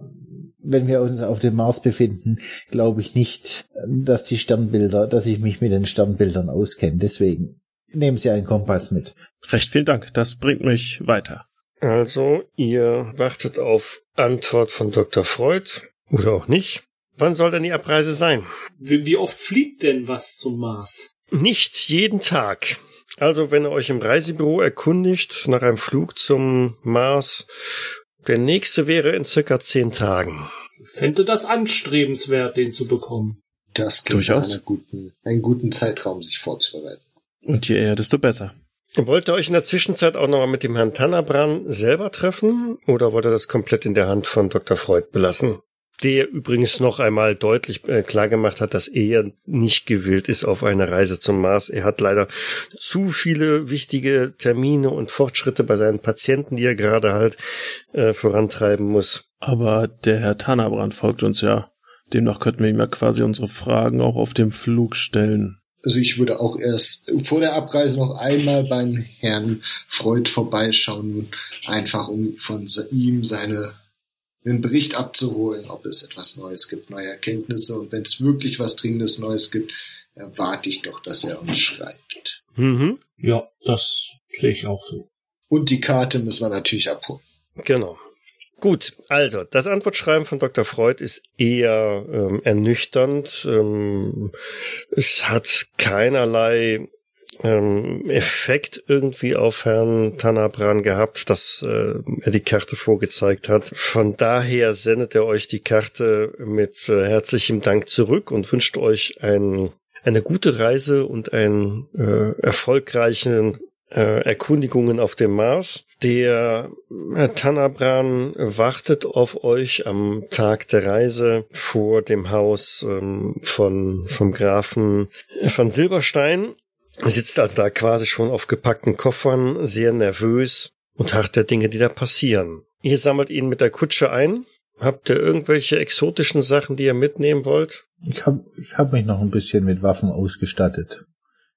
D: wenn wir uns auf dem Mars befinden, glaube ich nicht, dass die Sternbilder, dass ich mich mit den Sternbildern auskenne. Deswegen nehmen Sie einen Kompass mit.
E: Recht vielen Dank. Das bringt mich weiter.
A: Also, ihr wartet auf Antwort von Dr. Freud oder auch nicht. Wann soll denn die Abreise sein?
B: Wie, wie oft fliegt denn was zum Mars?
A: Nicht jeden Tag. Also, wenn ihr euch im Reisebüro erkundigt nach einem Flug zum Mars, der nächste wäre in circa zehn Tagen.
B: Fände das anstrebenswert, den zu bekommen.
C: Das klingt
E: Durchaus.
C: einer guten, einen guten Zeitraum, sich vorzubereiten.
E: Und je eher, desto besser.
A: Wollt ihr euch in der Zwischenzeit auch nochmal mit dem Herrn Tannabran selber treffen oder wollt ihr das komplett in der Hand von Dr. Freud belassen? Der übrigens noch einmal deutlich äh, klargemacht hat, dass er nicht gewillt ist auf eine Reise zum Mars. Er hat leider zu viele wichtige Termine und Fortschritte bei seinen Patienten, die er gerade halt äh, vorantreiben muss.
E: Aber der Herr Tannerbrand folgt uns ja. Demnach könnten wir ihm ja quasi unsere Fragen auch auf dem Flug stellen.
C: Also ich würde auch erst vor der Abreise noch einmal beim Herrn Freud vorbeischauen, einfach um von ihm seine einen Bericht abzuholen, ob es etwas Neues gibt, neue Erkenntnisse. Und wenn es wirklich was Dringendes Neues gibt, erwarte ich doch, dass er uns schreibt.
A: Mhm.
B: Ja, das sehe ich auch so.
C: Und die Karte müssen wir natürlich abholen.
A: Genau. Gut, also das Antwortschreiben von Dr. Freud ist eher ähm, ernüchternd. Ähm, es hat keinerlei ähm, Effekt irgendwie auf Herrn Tanabran gehabt, dass äh, er die Karte vorgezeigt hat. Von daher sendet er euch die Karte mit äh, herzlichem Dank zurück und wünscht euch ein, eine gute Reise und einen äh, erfolgreichen äh, Erkundigungen auf dem Mars. Der Herr Tanabran wartet auf euch am Tag der Reise vor dem Haus ähm, von vom Grafen von Silberstein. Sitzt also da quasi schon auf gepackten Koffern, sehr nervös und harrt der Dinge, die da passieren. Ihr sammelt ihn mit der Kutsche ein. Habt ihr irgendwelche exotischen Sachen, die ihr mitnehmen wollt?
D: Ich habe ich hab mich noch ein bisschen mit Waffen ausgestattet.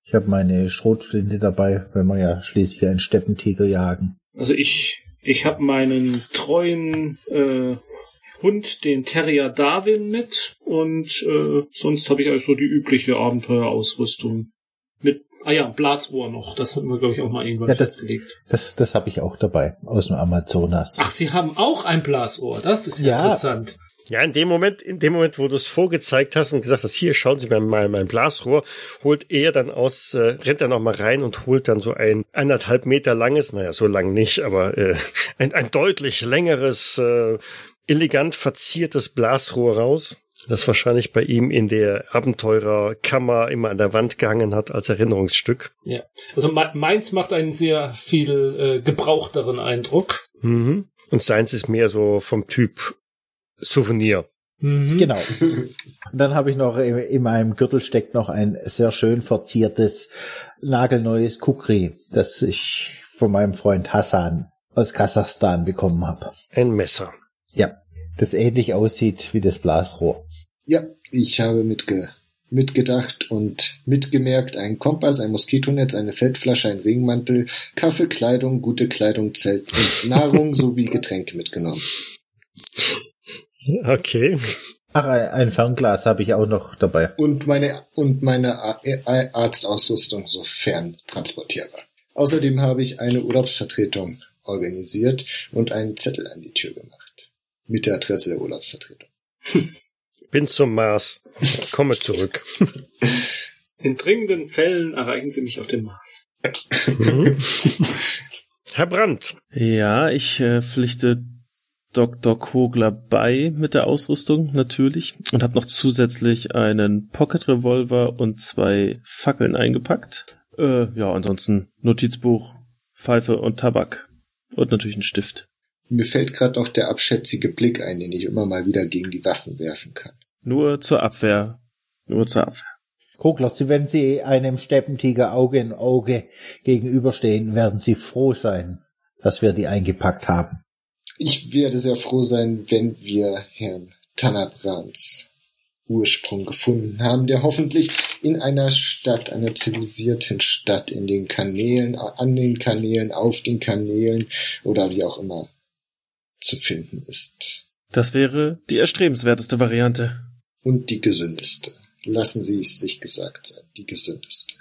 D: Ich habe meine Schrotflinte dabei, wenn wir ja schließlich einen Steppentiger jagen.
B: Also ich, ich habe meinen treuen äh, Hund, den Terrier Darwin, mit und äh, sonst habe ich also so die übliche Abenteuerausrüstung. Mit, ah ja, Blasrohr noch. Das hatten wir, glaube ich, auch mal irgendwann
D: Ja, das-
B: festgelegt.
D: Das, das habe ich auch dabei, aus dem Amazonas.
B: Ach, Sie haben auch ein Blasrohr. Das ist ja, interessant.
A: Ja, in dem Moment, in dem Moment, wo du es vorgezeigt hast und gesagt hast, hier, schauen Sie mal mein, mein Blasrohr, holt er dann aus, äh, rennt er noch mal rein und holt dann so ein anderthalb Meter langes, naja, so lang nicht, aber äh, ein, ein deutlich längeres, äh, elegant verziertes Blasrohr raus, das wahrscheinlich bei ihm in der Abenteurerkammer immer an der Wand gehangen hat als Erinnerungsstück.
B: Ja. Also me- meins macht einen sehr viel äh, gebrauchteren Eindruck.
A: Mhm. Und seins ist mehr so vom Typ Souvenir.
B: Mhm.
D: Genau. Und dann habe ich noch in, in meinem Gürtel steckt noch ein sehr schön verziertes, nagelneues Kukri, das ich von meinem Freund Hassan aus Kasachstan bekommen habe.
A: Ein Messer.
D: Ja, das ähnlich aussieht wie das Blasrohr.
C: Ja, ich habe mitge mitgedacht und mitgemerkt, ein Kompass, ein Moskitonetz, eine Feldflasche, ein Regenmantel, Kaffee, Kleidung, gute Kleidung, Zelt und Nahrung sowie Getränke mitgenommen.
A: Okay.
D: Ach, ein, Fernglas habe ich auch noch dabei.
C: Und meine, und meine A- Arztausrüstung, sofern transportierbar. Außerdem habe ich eine Urlaubsvertretung organisiert und einen Zettel an die Tür gemacht. Mit der Adresse der Urlaubsvertretung.
A: Bin zum Mars. Komme zurück.
B: In dringenden Fällen erreichen Sie mich auf dem Mars.
A: Mhm. Herr Brandt,
E: Ja, ich äh, pflichte Dr. Kogler bei mit der Ausrüstung natürlich und habe noch zusätzlich einen Pocket Revolver und zwei Fackeln eingepackt. Äh, ja, ansonsten Notizbuch, Pfeife und Tabak und natürlich ein Stift.
C: Mir fällt gerade noch der abschätzige Blick ein, den ich immer mal wieder gegen die Waffen werfen kann.
E: Nur zur Abwehr. Nur zur Abwehr.
D: Koklas, wenn Sie einem Steppentiger Auge in Auge gegenüberstehen, werden Sie froh sein, dass wir die eingepackt haben.
C: Ich werde sehr froh sein, wenn wir Herrn Tanabrands Ursprung gefunden haben, der hoffentlich in einer Stadt, einer zivilisierten Stadt, in den Kanälen, an den Kanälen, auf den Kanälen oder wie auch immer zu finden ist.
E: Das wäre die erstrebenswerteste Variante.
C: Und die gesündeste. Lassen Sie es sich gesagt sein, die gesündeste.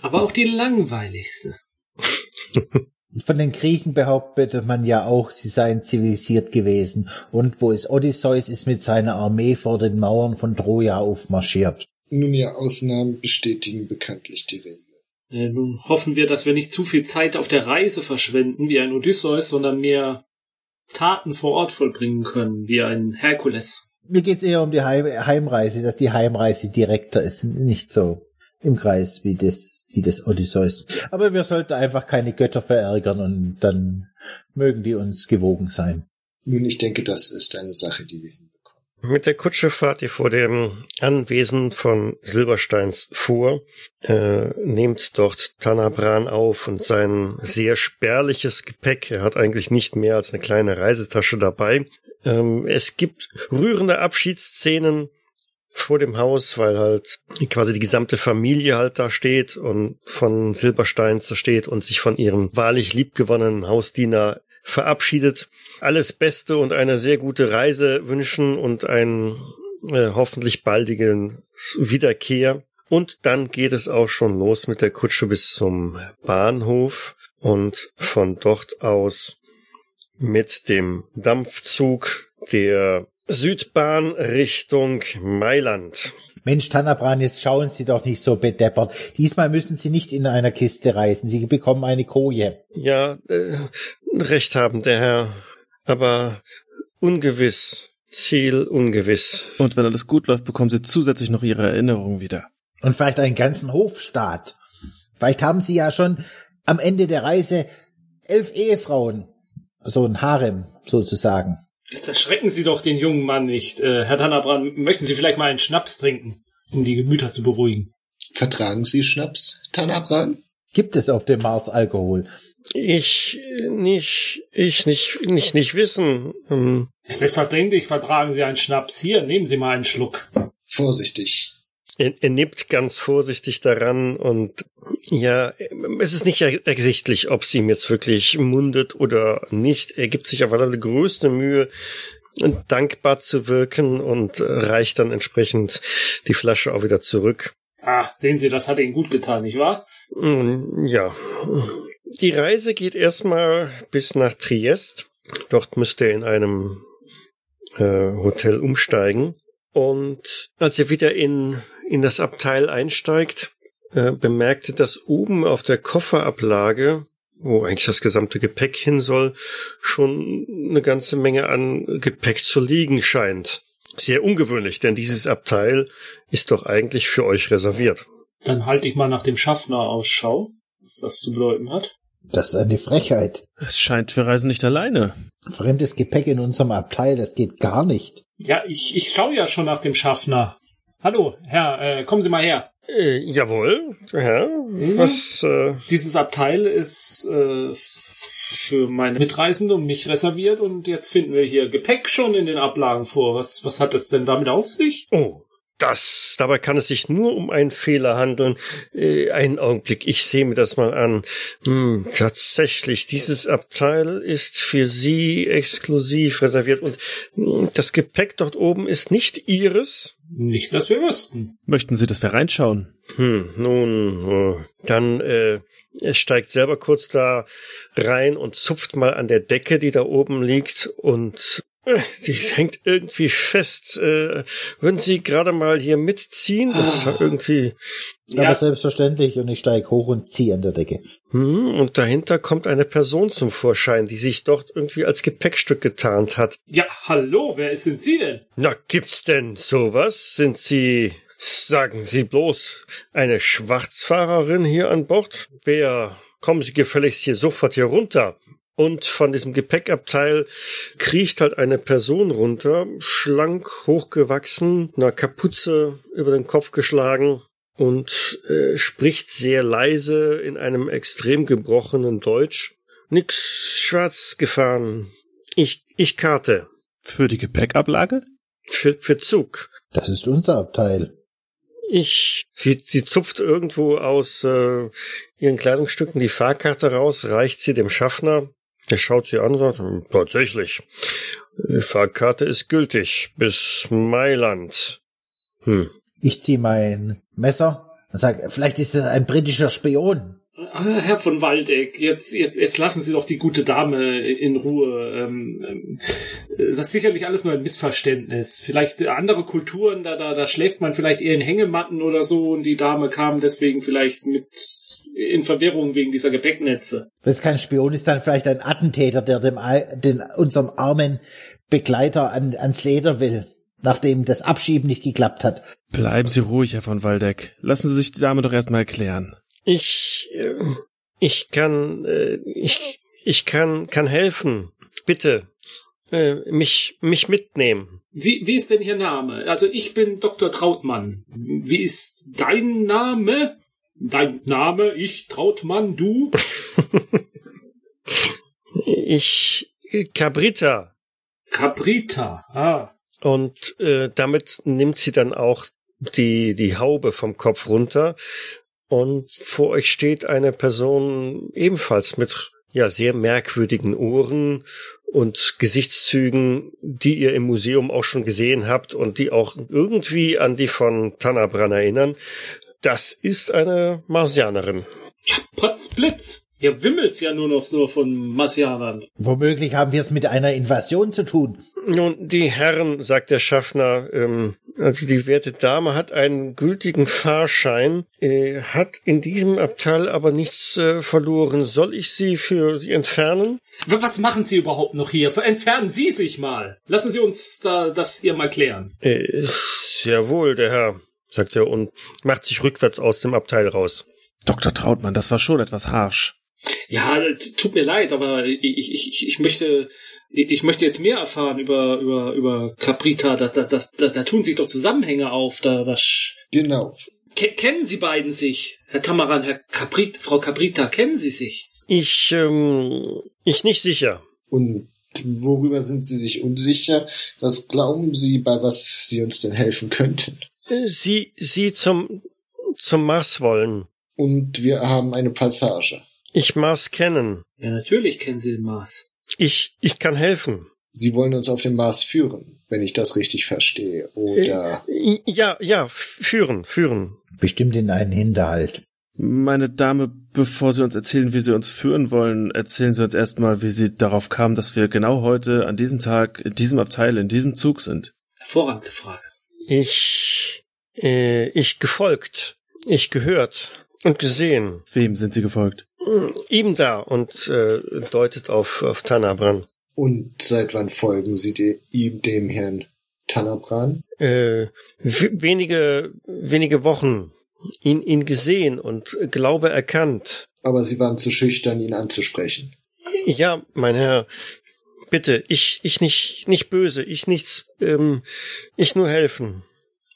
B: Aber auch die langweiligste.
D: Von den Griechen behauptet man ja auch, sie seien zivilisiert gewesen. Und wo ist Odysseus, ist mit seiner Armee vor den Mauern von Troja aufmarschiert.
C: Nun ja, Ausnahmen bestätigen bekanntlich die Regel.
B: Äh, nun hoffen wir, dass wir nicht zu viel Zeit auf der Reise verschwenden wie ein Odysseus, sondern mehr Taten vor Ort vollbringen können, wie ein Herkules.
D: Mir geht's eher um die Heim Heimreise, dass die Heimreise direkter ist, nicht so im Kreis wie das, wie das Odysseus. Aber wir sollten einfach keine Götter verärgern und dann mögen die uns gewogen sein.
C: Nun, ich denke, das ist eine Sache, die wir.
A: Mit der Kutsche fahrt ihr vor dem Anwesen von Silbersteins vor, äh, nehmt dort Tanabran auf und sein sehr spärliches Gepäck. Er hat eigentlich nicht mehr als eine kleine Reisetasche dabei. Ähm, es gibt rührende Abschiedsszenen vor dem Haus, weil halt quasi die gesamte Familie halt da steht und von Silbersteins da steht und sich von ihrem wahrlich liebgewonnenen Hausdiener verabschiedet. Alles Beste und eine sehr gute Reise wünschen und einen äh, hoffentlich baldigen Wiederkehr. Und dann geht es auch schon los mit der Kutsche bis zum Bahnhof und von dort aus mit dem Dampfzug der Südbahn Richtung Mailand.
D: Mensch, Tanabran, jetzt schauen Sie doch nicht so bedeppert. Diesmal müssen Sie nicht in einer Kiste reisen. Sie bekommen eine Koje.
A: Ja, äh, recht haben, der Herr. Aber ungewiss. Ziel ungewiss.
E: Und wenn alles gut läuft, bekommen Sie zusätzlich noch Ihre Erinnerung wieder.
D: Und vielleicht einen ganzen Hofstaat. Vielleicht haben Sie ja schon am Ende der Reise elf Ehefrauen. So ein Harem, sozusagen.
B: Jetzt erschrecken Sie doch den jungen Mann nicht. Äh, Herr Tanabran, möchten Sie vielleicht mal einen Schnaps trinken, um die Gemüter zu beruhigen?
C: Vertragen Sie Schnaps, Tanabran?
D: Gibt es auf dem Mars Alkohol?
A: Ich nicht, ich nicht, nicht, nicht wissen. Hm.
B: Selbstverständlich vertragen Sie einen Schnaps. Hier, nehmen Sie mal einen Schluck.
C: Vorsichtig.
A: Er, er nippt ganz vorsichtig daran und ja, es ist nicht ersichtlich, ob sie ihm jetzt wirklich mundet oder nicht. Er gibt sich auf alle größte Mühe, dankbar zu wirken und reicht dann entsprechend die Flasche auch wieder zurück.
B: Ah, sehen Sie, das hat Ihnen gut getan, nicht wahr?
A: Ja. Die Reise geht erstmal bis nach Triest. Dort müsste er in einem äh, Hotel umsteigen. Und als er wieder in, in das Abteil einsteigt, äh, bemerkte, dass oben auf der Kofferablage, wo eigentlich das gesamte Gepäck hin soll, schon eine ganze Menge an Gepäck zu liegen scheint. Sehr ungewöhnlich, denn dieses Abteil ist doch eigentlich für euch reserviert.
B: Dann halte ich mal nach dem Schaffner Ausschau, was das zu bedeuten hat.
D: Das ist eine Frechheit.
E: Es scheint, wir reisen nicht alleine.
D: Fremdes Gepäck in unserem Abteil, das geht gar nicht.
B: Ja, ich, ich schaue ja schon nach dem Schaffner. Hallo, Herr, äh, kommen Sie mal her.
A: Äh, jawohl, Herr. Was? Äh
B: Dieses Abteil ist äh, für meine Mitreisende und mich reserviert und jetzt finden wir hier Gepäck schon in den Ablagen vor. Was, was hat es denn damit auf sich?
A: Oh, das. Dabei kann es sich nur um einen Fehler handeln. Äh, einen Augenblick, ich sehe mir das mal an. Hm, tatsächlich, dieses Abteil ist für Sie exklusiv reserviert und hm, das Gepäck dort oben ist nicht Ihres.
B: Nicht, dass wir wüssten.
E: Möchten Sie, dass wir reinschauen?
A: Hm, nun, oh, dann äh, er steigt selber kurz da rein und zupft mal an der Decke, die da oben liegt und Äh, Die hängt irgendwie fest. Äh, würden Sie gerade mal hier mitziehen? Das ist irgendwie.
B: Ja.
D: Aber selbstverständlich und ich steige hoch und ziehe an der Decke.
A: Hm, und dahinter kommt eine Person zum Vorschein, die sich dort irgendwie als Gepäckstück getarnt hat.
B: Ja, hallo, wer sind Sie denn?
A: Na, gibt's denn sowas? Sind Sie, sagen Sie bloß, eine Schwarzfahrerin hier an Bord? Wer, kommen Sie gefälligst hier sofort hier runter. Und von diesem Gepäckabteil kriecht halt eine Person runter, schlank, hochgewachsen, einer Kapuze über den Kopf geschlagen und äh, spricht sehr leise in einem extrem gebrochenen Deutsch. Nix schwarz gefahren. Ich, ich karte.
E: Für die Gepäckablage?
A: Für, für Zug.
D: Das ist unser Abteil.
A: Ich, sie, sie zupft irgendwo aus äh, ihren Kleidungsstücken die Fahrkarte raus, reicht sie dem Schaffner. Der schaut sie an und sagt, "Hm, tatsächlich. Die Fahrkarte ist gültig bis Mailand. Hm.
D: Ich ziehe mein Messer und sage, vielleicht ist es ein britischer Spion.
B: Ah, Herr von Waldeck, jetzt, jetzt, jetzt lassen Sie doch die gute Dame in Ruhe. Ähm, ähm, das ist sicherlich alles nur ein Missverständnis. Vielleicht andere Kulturen, da, da, da schläft man vielleicht eher in Hängematten oder so und die Dame kam deswegen vielleicht mit in Verwirrung wegen dieser Gepäcknetze.
D: Wenn es kein Spion ist, dann vielleicht ein Attentäter, der dem Al- den, unserem armen Begleiter an, ans Leder will, nachdem das Abschieben nicht geklappt hat.
E: Bleiben Sie ruhig, Herr von Waldeck. Lassen Sie sich die Dame doch erstmal erklären.
A: Ich, äh, ich kann, äh, ich, ich kann, kann helfen. Bitte, äh, mich, mich mitnehmen.
B: Wie, wie ist denn Ihr Name? Also ich bin Dr. Trautmann. Wie ist dein Name? Dein Name, ich, Trautmann, du?
A: Ich, Cabrita.
B: Caprita. Ah.
A: Und äh, damit nimmt sie dann auch die, die Haube vom Kopf runter. Und vor euch steht eine Person ebenfalls mit ja sehr merkwürdigen Ohren und Gesichtszügen, die ihr im Museum auch schon gesehen habt und die auch irgendwie an die von Tanabran erinnern. Das ist eine Marsianerin.
B: Potzblitz. Hier wimmelt's ja nur noch nur von Marsianern.
D: Womöglich haben wir es mit einer Invasion zu tun.
A: Nun, die Herren, sagt der Schaffner, ähm, also die werte Dame hat einen gültigen Fahrschein, äh, hat in diesem Abteil aber nichts äh, verloren. Soll ich sie für sie entfernen?
B: Was machen Sie überhaupt noch hier? Entfernen Sie sich mal. Lassen Sie uns da das hier mal klären.
A: Äh, sehr wohl, der Herr, sagt er und macht sich rückwärts aus dem Abteil raus.
E: Dr. Trautmann, das war schon etwas harsch.
B: Ja, tut mir leid, aber ich, ich, ich, ich möchte ich möchte jetzt mehr erfahren über über über Caprita. Da, da, da, da, da tun sich doch Zusammenhänge auf. Da, da
C: Genau.
B: Ke kennen Sie beiden sich, Herr Tamaran, Herr Caprit, Frau Caprita, kennen Sie sich?
A: Ich, ähm, ich nicht sicher.
C: Und worüber sind Sie sich unsicher? Was glauben Sie, bei was Sie uns denn helfen könnten?
A: Sie, sie zum, zum Mars wollen.
C: Und wir haben eine Passage.
A: Ich Mars kennen.
B: Ja, natürlich kennen Sie den Mars.
A: Ich, ich kann helfen.
C: Sie wollen uns auf den Mars führen, wenn ich das richtig verstehe. Oder
A: Äh, Ja, ja, führen, führen.
D: Bestimmt in einen Hinterhalt.
E: Meine Dame, bevor Sie uns erzählen, wie Sie uns führen wollen, erzählen Sie uns erstmal, wie Sie darauf kamen, dass wir genau heute, an diesem Tag, in diesem Abteil, in diesem Zug sind.
B: Hervorragende Frage.
A: Ich, äh, ich gefolgt, ich gehört und gesehen.
E: Wem sind Sie gefolgt?
A: Ihm da und äh, deutet auf, auf Tanabran.
C: und seit wann folgen Sie de, ihm, dem Herrn Tanabran?
A: Äh, wenige, wenige Wochen ihn, ihn gesehen und Glaube erkannt.
C: Aber Sie waren zu schüchtern, ihn anzusprechen.
A: Ja, mein Herr, bitte, ich, ich nicht, nicht böse, ich nichts, ähm, ich nur helfen.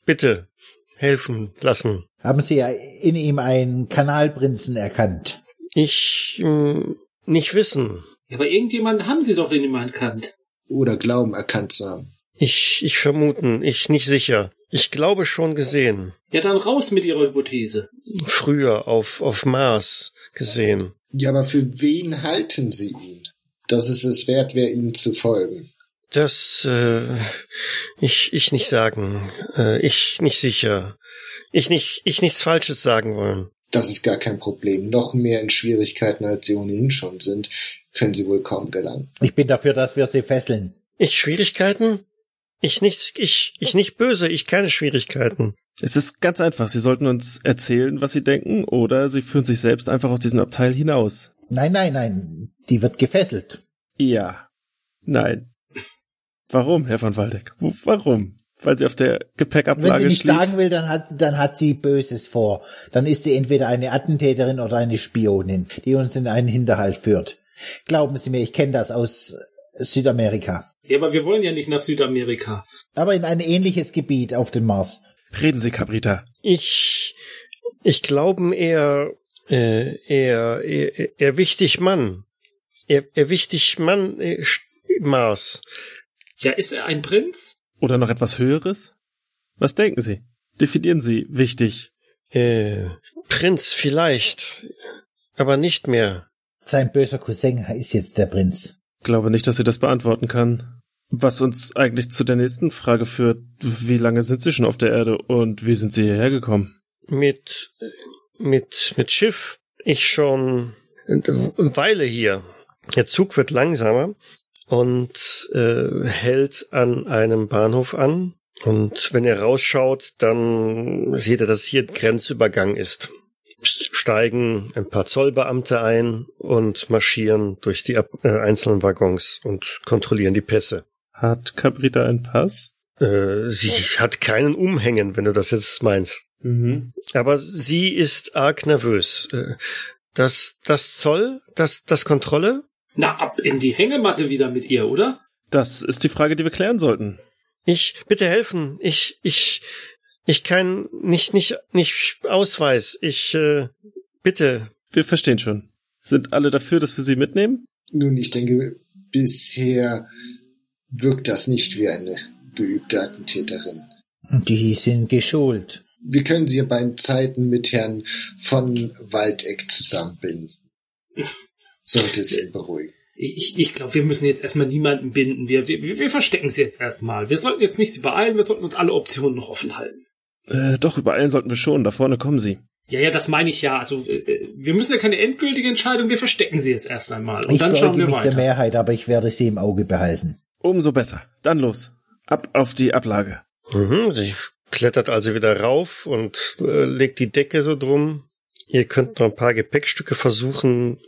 A: Bitte, helfen lassen.
D: Haben Sie ja in ihm einen Kanalprinzen erkannt?
A: Ich, ähm, nicht wissen.
B: Ja, aber irgendjemanden haben Sie doch in ihm erkannt.
C: Oder glauben, erkannt zu haben.
A: Ich, ich vermuten, ich nicht sicher. Ich glaube schon gesehen.
B: Ja, dann raus mit Ihrer Hypothese.
A: Früher auf, auf Mars gesehen.
C: Ja, aber für wen halten Sie ihn? Dass es es wert wäre, ihm zu folgen.
A: Das, äh, ich, ich nicht sagen. Äh, ich nicht sicher. Ich nicht, ich nichts Falsches sagen wollen.
C: Das ist gar kein Problem. Noch mehr in Schwierigkeiten, als Sie ohnehin schon sind, können Sie wohl kaum gelangen.
D: Ich bin dafür, dass wir sie fesseln.
A: Ich Schwierigkeiten? Ich nichts, ich, ich nicht böse, ich keine Schwierigkeiten.
E: Es ist ganz einfach. Sie sollten uns erzählen, was Sie denken, oder Sie führen sich selbst einfach aus diesem Abteil hinaus.
D: Nein, nein, nein. Die wird gefesselt.
E: Ja. Nein. Warum, Herr von Waldeck? Warum? Weil sie auf der Gepäckablage
D: Wenn sie nicht
E: schlief?
D: sagen will, dann hat, dann hat sie Böses vor. Dann ist sie entweder eine Attentäterin oder eine Spionin, die uns in einen Hinterhalt führt. Glauben Sie mir, ich kenne das aus Südamerika.
B: Ja, aber wir wollen ja nicht nach Südamerika.
D: Aber in ein ähnliches Gebiet auf dem Mars.
E: Reden Sie, Cabrita.
A: Ich, ich glaube, er, äh, er, er, er wichtig Mann. Er, er wichtig Mann, äh, Mars.
B: Ja, ist er ein Prinz?
E: Oder noch etwas Höheres? Was denken Sie? Definieren Sie wichtig.
A: Äh, Prinz vielleicht, aber nicht mehr.
D: Sein böser Cousin ist jetzt der Prinz.
E: Glaube nicht, dass sie das beantworten kann. Was uns eigentlich zu der nächsten Frage führt. Wie lange sind Sie schon auf der Erde und wie sind Sie hierher gekommen?
A: Mit, mit, mit Schiff. Ich schon eine Weile hier. Der Zug wird langsamer und äh, hält an einem Bahnhof an. Und wenn er rausschaut, dann sieht er, dass hier ein Grenzübergang ist. Steigen ein paar Zollbeamte ein und marschieren durch die äh, einzelnen Waggons und kontrollieren die Pässe.
E: Hat Cabrita einen Pass?
A: Äh, sie hat keinen Umhängen, wenn du das jetzt meinst.
E: Mhm.
A: Aber sie ist arg nervös. Äh, Das, das Zoll, das, das Kontrolle?
B: Na, ab in die Hängematte wieder mit ihr, oder?
E: Das ist die Frage, die wir klären sollten.
A: Ich, bitte helfen. Ich, ich, ich kann nicht, nicht, nicht Ausweis. Ich, äh, bitte.
E: Wir verstehen schon. Sind alle dafür, dass wir sie mitnehmen?
C: Nun, ich denke, bisher wirkt das nicht wie eine geübte Attentäterin.
D: Die sind geschult.
C: Wir können sie bei Zeiten mit Herrn von Waldeck zusammenbinden. Sollte es ihn beruhigen.
B: Ich, ich glaube, wir müssen jetzt erstmal niemanden binden. Wir, wir, wir verstecken sie jetzt erstmal. Wir sollten jetzt nichts übereilen, wir sollten uns alle Optionen noch offen halten.
E: Äh, doch, übereilen sollten wir schon. Da vorne kommen sie.
B: Ja, ja, das meine ich ja. Also, äh, wir müssen ja keine endgültige Entscheidung, wir verstecken sie jetzt erst einmal. Und
D: ich
B: dann schauen wir
D: mich der
B: weiter.
D: Mehrheit, aber ich werde sie im Auge behalten.
E: Umso besser. Dann los. Ab auf die Ablage.
A: Mhm, sie klettert also wieder rauf und äh, legt die Decke so drum. Ihr könnt noch ein paar Gepäckstücke versuchen,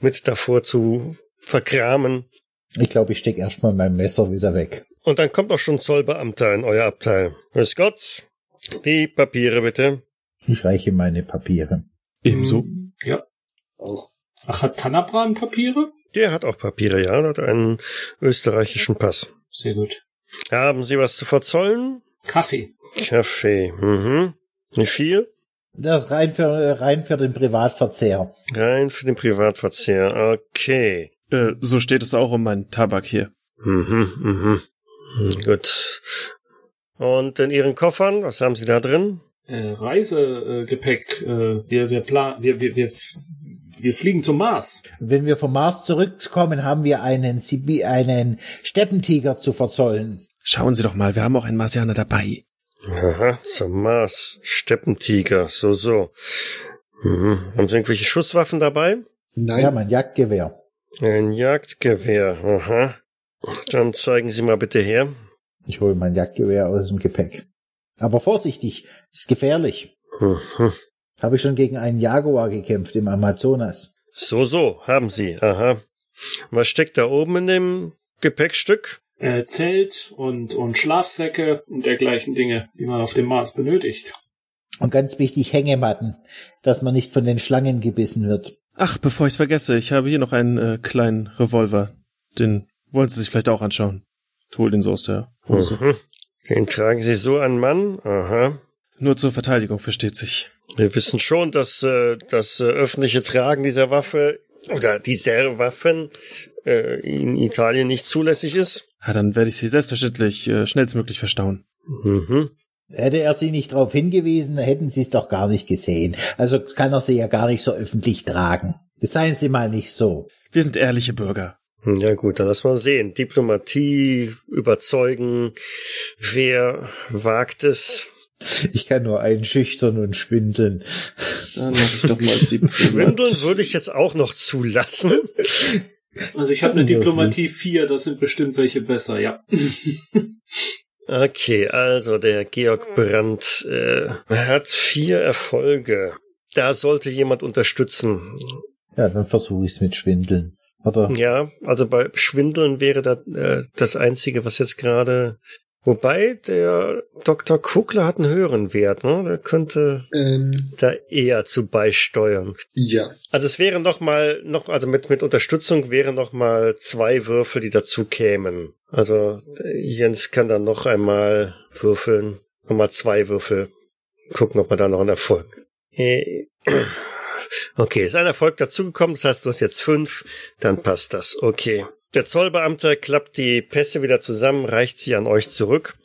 A: mit davor zu verkramen.
D: Ich glaube, ich stecke erstmal mein Messer wieder weg.
A: Und dann kommt auch schon ein Zollbeamter in euer Abteil. Grüß Gott. Die Papiere bitte.
D: Ich reiche meine Papiere.
E: Ebenso.
B: Ja.
C: Auch
B: Ach, hat Tanabran Papiere?
A: Der hat auch Papiere, ja, der hat einen österreichischen Pass.
B: Sehr gut.
A: Haben Sie was zu verzollen?
B: Kaffee.
A: Kaffee, mhm. Wie viel?
D: Das rein für, rein für den Privatverzehr.
A: Rein für den Privatverzehr, okay.
E: Äh, so steht es auch um meinen Tabak hier.
A: Mhm, mhm. Hm, Gut. Und in Ihren Koffern, was haben Sie da drin?
B: Äh, Reisegepäck. Äh, äh, wir, wir, plan wir, wir, wir, wir fliegen zum Mars.
D: Wenn wir vom Mars zurückkommen, haben wir einen, Sibi einen Steppentiger zu verzollen.
E: Schauen Sie doch mal, wir haben auch einen Marsianer dabei.
A: Aha, zum Mars. Steppentiger, so, so. Mhm. Haben Sie irgendwelche Schusswaffen dabei?
C: nein,
D: Ja, mein Jagdgewehr.
A: Ein Jagdgewehr, aha. Dann zeigen Sie mal bitte her.
D: Ich hole mein Jagdgewehr aus dem Gepäck. Aber vorsichtig, ist gefährlich.
A: Mhm.
D: Habe ich schon gegen einen Jaguar gekämpft im Amazonas.
A: So, so, haben Sie, aha. Was steckt da oben in dem Gepäckstück?
B: Äh, Zelt und, und Schlafsäcke und dergleichen Dinge, die man auf dem Mars benötigt.
D: Und ganz wichtig, Hängematten, dass man nicht von den Schlangen gebissen wird.
E: Ach, bevor ich's vergesse, ich habe hier noch einen äh, kleinen Revolver. Den wollen Sie sich vielleicht auch anschauen. Ich hol den so aus der.
A: Mhm. Den tragen Sie so an Mann? Aha.
E: Nur zur Verteidigung, versteht sich.
A: Wir wissen schon, dass äh, das äh, öffentliche Tragen dieser Waffe oder dieser Waffen äh, in Italien nicht zulässig ist.
E: Ja, dann werde ich sie selbstverständlich äh, schnellstmöglich verstauen.
A: Mhm.
D: Hätte er sie nicht darauf hingewiesen, hätten sie es doch gar nicht gesehen. Also kann er sie ja gar nicht so öffentlich tragen. Seien Sie mal nicht so.
E: Wir sind ehrliche Bürger.
A: Ja gut, dann lass mal sehen. Diplomatie, überzeugen. Wer wagt es?
D: Ich kann nur einschüchtern und schwindeln.
E: Dann mach ich doch mal
A: Schwindeln würde ich jetzt auch noch zulassen.
B: Also ich habe eine Diplomatie 4, da sind bestimmt welche besser, ja.
A: Okay, also der Georg Brandt äh, hat vier Erfolge. Da sollte jemand unterstützen.
D: Ja, dann versuche ich es mit Schwindeln. Oder?
A: Ja, also bei Schwindeln wäre da äh, das Einzige, was jetzt gerade Wobei der Dr. Kugler hat einen höheren Wert, ne? Der könnte
C: Ähm,
A: da eher zu beisteuern.
C: ja.
A: Also es wären noch mal noch also mit mit Unterstützung wären noch mal zwei Würfel, die dazu kämen. Also äh, Jens kann dann noch einmal würfeln, noch mal zwei Würfel. Gucken, ob er da noch einen Erfolg. Okay, ist ein Erfolg dazugekommen, das heißt, du hast jetzt fünf, dann passt das. Okay. Der Zollbeamte klappt die Pässe wieder zusammen, reicht sie an euch zurück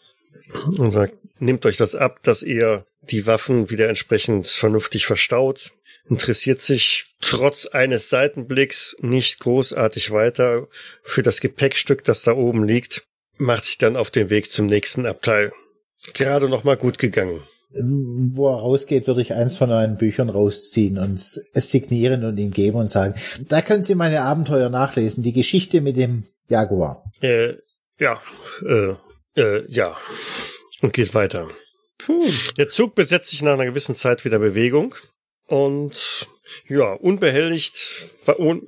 A: und sagt, nehmt euch das ab, dass ihr die Waffen wieder entsprechend vernünftig verstaut. Interessiert sich trotz eines Seitenblicks nicht großartig weiter für das Gepäckstück, das da oben liegt, macht sich dann auf den Weg zum nächsten Abteil. Gerade noch mal gut gegangen.
D: Wo er rausgeht, würde ich eins von euren Büchern rausziehen und es signieren und ihm geben und sagen, da können Sie meine Abenteuer nachlesen, die Geschichte mit dem Jaguar.
A: Äh, ja, äh, äh, ja. Und geht weiter.
E: Puh.
A: Der Zug besetzt sich nach einer gewissen Zeit wieder Bewegung und ja, unbehelligt,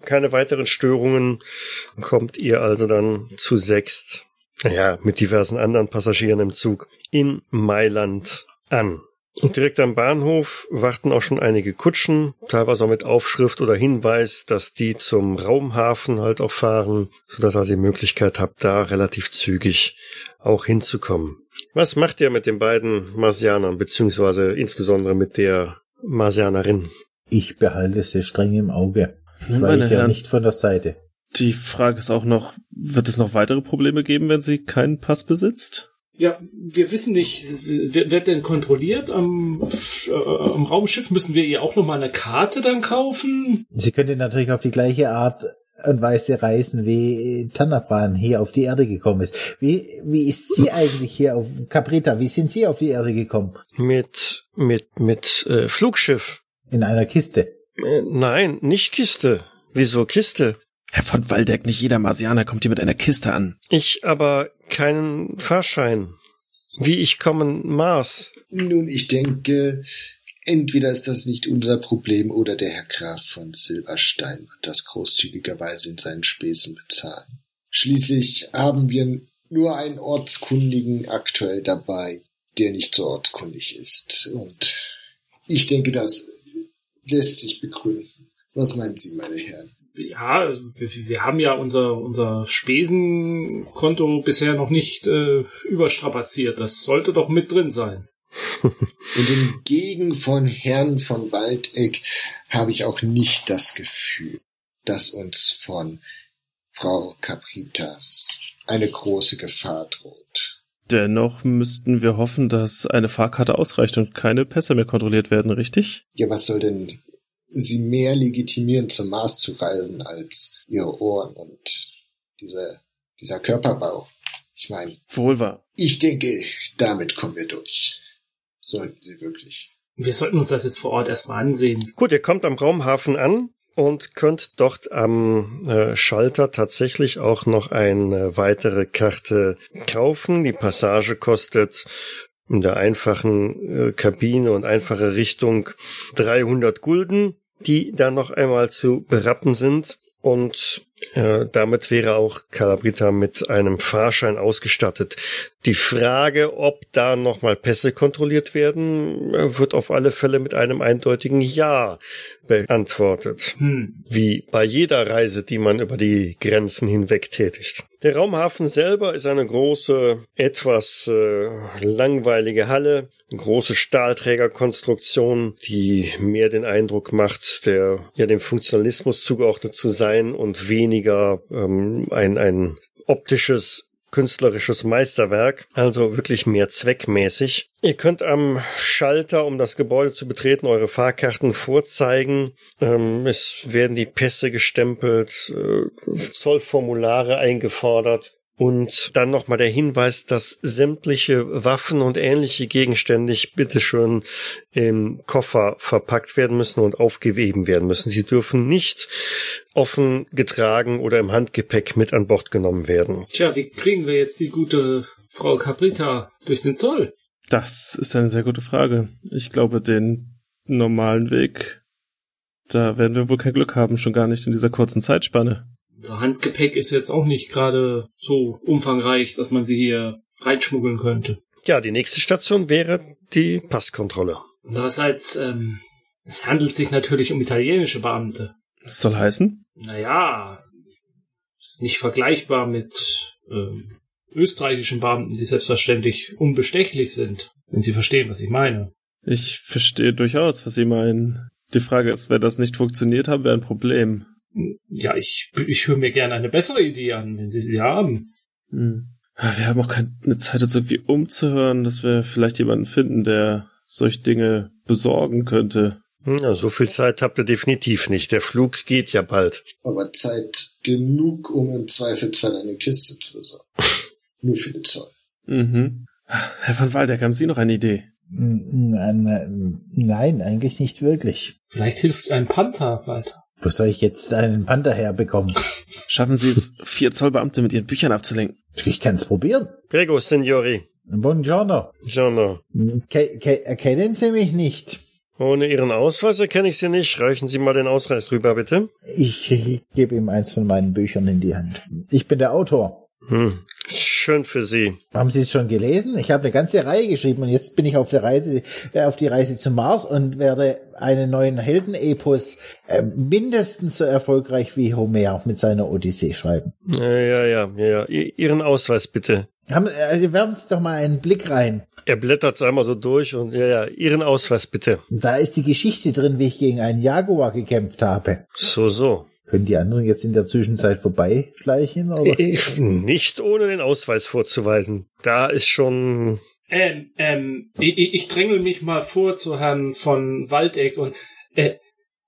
A: keine weiteren Störungen, kommt ihr also dann zu sechst, ja, mit diversen anderen Passagieren im Zug in Mailand an. Und direkt am Bahnhof warten auch schon einige Kutschen, teilweise auch mit Aufschrift oder Hinweis, dass die zum Raumhafen halt auch fahren, sodass ihr die Möglichkeit habt, da relativ zügig auch hinzukommen. Was macht ihr mit den beiden Marsianern, beziehungsweise insbesondere mit der Marsianerin?
D: Ich behalte sie streng im Auge.
E: Nun,
D: Weil
E: meine
D: ich ja
E: Herren,
D: nicht von der Seite.
E: die Frage ist auch noch, wird es noch weitere Probleme geben, wenn sie keinen Pass besitzt?
B: Ja, wir wissen nicht, wird denn kontrolliert am, äh, am Raumschiff? Müssen wir ihr auch nochmal eine Karte dann kaufen?
D: Sie könnte natürlich auf die gleiche Art und Weise reisen, wie Tanabran hier auf die Erde gekommen ist. Wie, wie ist sie eigentlich hier auf Caprita? Wie sind Sie auf die Erde gekommen?
A: Mit, mit, mit äh, Flugschiff?
D: In einer Kiste.
A: Äh, nein, nicht Kiste. Wieso Kiste?
E: Herr von Waldeck, nicht jeder Marsianer kommt hier mit einer Kiste an.
A: Ich aber keinen Fahrschein. Wie ich kommen Mars?
C: Nun, ich denke, entweder ist das nicht unser Problem oder der Herr Graf von Silberstein wird das großzügigerweise in seinen Späßen bezahlen. Schließlich haben wir nur einen Ortskundigen aktuell dabei, der nicht so ortskundig ist. Und ich denke, das lässt sich begründen. Was meinen Sie, meine Herren?
B: Ja, also wir, wir haben ja unser, unser Spesenkonto bisher noch nicht äh, überstrapaziert. Das sollte doch mit drin sein.
C: Und entgegen von Herrn von Waldeck habe ich auch nicht das Gefühl, dass uns von Frau Capritas eine große Gefahr droht.
E: Dennoch müssten wir hoffen, dass eine Fahrkarte ausreicht und keine Pässe mehr kontrolliert werden, richtig?
C: Ja, was soll denn sie mehr legitimieren, zum Mars zu reisen, als ihre Ohren und diese, dieser Körperbau? Ich meine,
E: Wohl wahr.
C: ich denke, damit kommen wir durch. Sollten sie wirklich.
B: Wir sollten uns das jetzt vor Ort erstmal ansehen.
A: Gut, ihr kommt am Raumhafen an und könnt dort am äh, Schalter tatsächlich auch noch eine weitere Karte kaufen. Die Passage kostet in der einfachen äh, Kabine und einfache Richtung 300 Gulden, die dann noch einmal zu berappen sind. Und äh, damit wäre auch Calabrita mit einem Fahrschein ausgestattet. Die Frage, ob da nochmal Pässe kontrolliert werden, äh, wird auf alle Fälle mit einem eindeutigen Ja beantwortet.
B: Hm.
A: Wie bei jeder Reise, die man über die Grenzen hinweg tätigt. Der Raumhafen selber ist eine große, etwas äh, langweilige Halle, große Stahlträgerkonstruktion, die mehr den Eindruck macht, der ja dem Funktionalismus zugeordnet zu sein und weniger ähm, ein, ein optisches künstlerisches Meisterwerk, also wirklich mehr zweckmäßig. Ihr könnt am Schalter, um das Gebäude zu betreten, eure Fahrkarten vorzeigen. Ähm, es werden die Pässe gestempelt, äh, Zollformulare eingefordert. Und dann nochmal der Hinweis, dass sämtliche Waffen und ähnliche Gegenstände bitteschön im Koffer verpackt werden müssen und aufgeweben werden müssen. Sie dürfen nicht offen getragen oder im Handgepäck mit an Bord genommen werden.
B: Tja, wie kriegen wir jetzt die gute Frau Caprita durch den Zoll?
E: Das ist eine sehr gute Frage. Ich glaube, den normalen Weg, da werden wir wohl kein Glück haben, schon gar nicht in dieser kurzen Zeitspanne.
B: Unser Handgepäck ist jetzt auch nicht gerade so umfangreich, dass man sie hier reinschmuggeln könnte.
A: Ja, die nächste Station wäre die Passkontrolle.
B: Andererseits, ähm, es handelt sich natürlich um italienische Beamte.
E: Das soll heißen?
B: Naja, ist nicht vergleichbar mit ähm, österreichischen Beamten, die selbstverständlich unbestechlich sind, wenn Sie verstehen, was ich meine.
E: Ich verstehe durchaus, was Sie meinen. Die Frage ist, wenn das nicht funktioniert, haben wir ein Problem.
B: Ja, ich, ich höre mir gerne eine bessere Idee an, wenn Sie sie haben.
E: Hm. Wir haben auch keine Zeit, uns irgendwie umzuhören, dass wir vielleicht jemanden finden, der solch Dinge besorgen könnte.
A: Ja, so viel Zeit habt ihr definitiv nicht. Der Flug geht ja bald.
C: Aber Zeit genug, um im Zweifelsfall eine Kiste zu besorgen. Nur für den Zoll.
E: Mhm. Herr van Waldeck, haben Sie noch eine Idee?
D: Nein, eigentlich nicht wirklich.
B: Vielleicht hilft ein Panther weiter.
D: Wo soll ich jetzt einen Panther herbekommen?
E: Schaffen Sie es, vier Zollbeamte mit Ihren Büchern abzulenken?
D: Ich kann es probieren.
A: Prego, Signori.
D: Buongiorno.
A: Giorno.
D: Ke ke erkennen Sie mich nicht?
A: Ohne Ihren Ausweis erkenne ich Sie nicht. Reichen Sie mal den Ausweis rüber, bitte.
D: Ich, ich gebe ihm eins von meinen Büchern in die Hand. Ich bin der Autor.
A: Hm. Schön für Sie.
D: Haben Sie es schon gelesen? Ich habe eine ganze Reihe geschrieben und jetzt bin ich auf der Reise, äh, auf die Reise zum Mars und werde einen neuen Heldenepos äh, mindestens so erfolgreich wie Homer mit seiner Odyssee schreiben.
A: Ja, ja, ja, ja. Ihren Ausweis bitte.
D: Haben, also werfen Sie doch mal einen Blick rein.
A: Er blättert es einmal so durch und ja, ja, Ihren Ausweis bitte.
D: Da ist die Geschichte drin, wie ich gegen einen Jaguar gekämpft habe.
A: So, so.
D: Können die anderen jetzt in der Zwischenzeit vorbeischleichen? Oder?
A: Nicht ohne den Ausweis vorzuweisen. Da ist schon.
B: Ähm, ähm, ich, ich drängel mich mal vor zu Herrn von Waldeck und äh,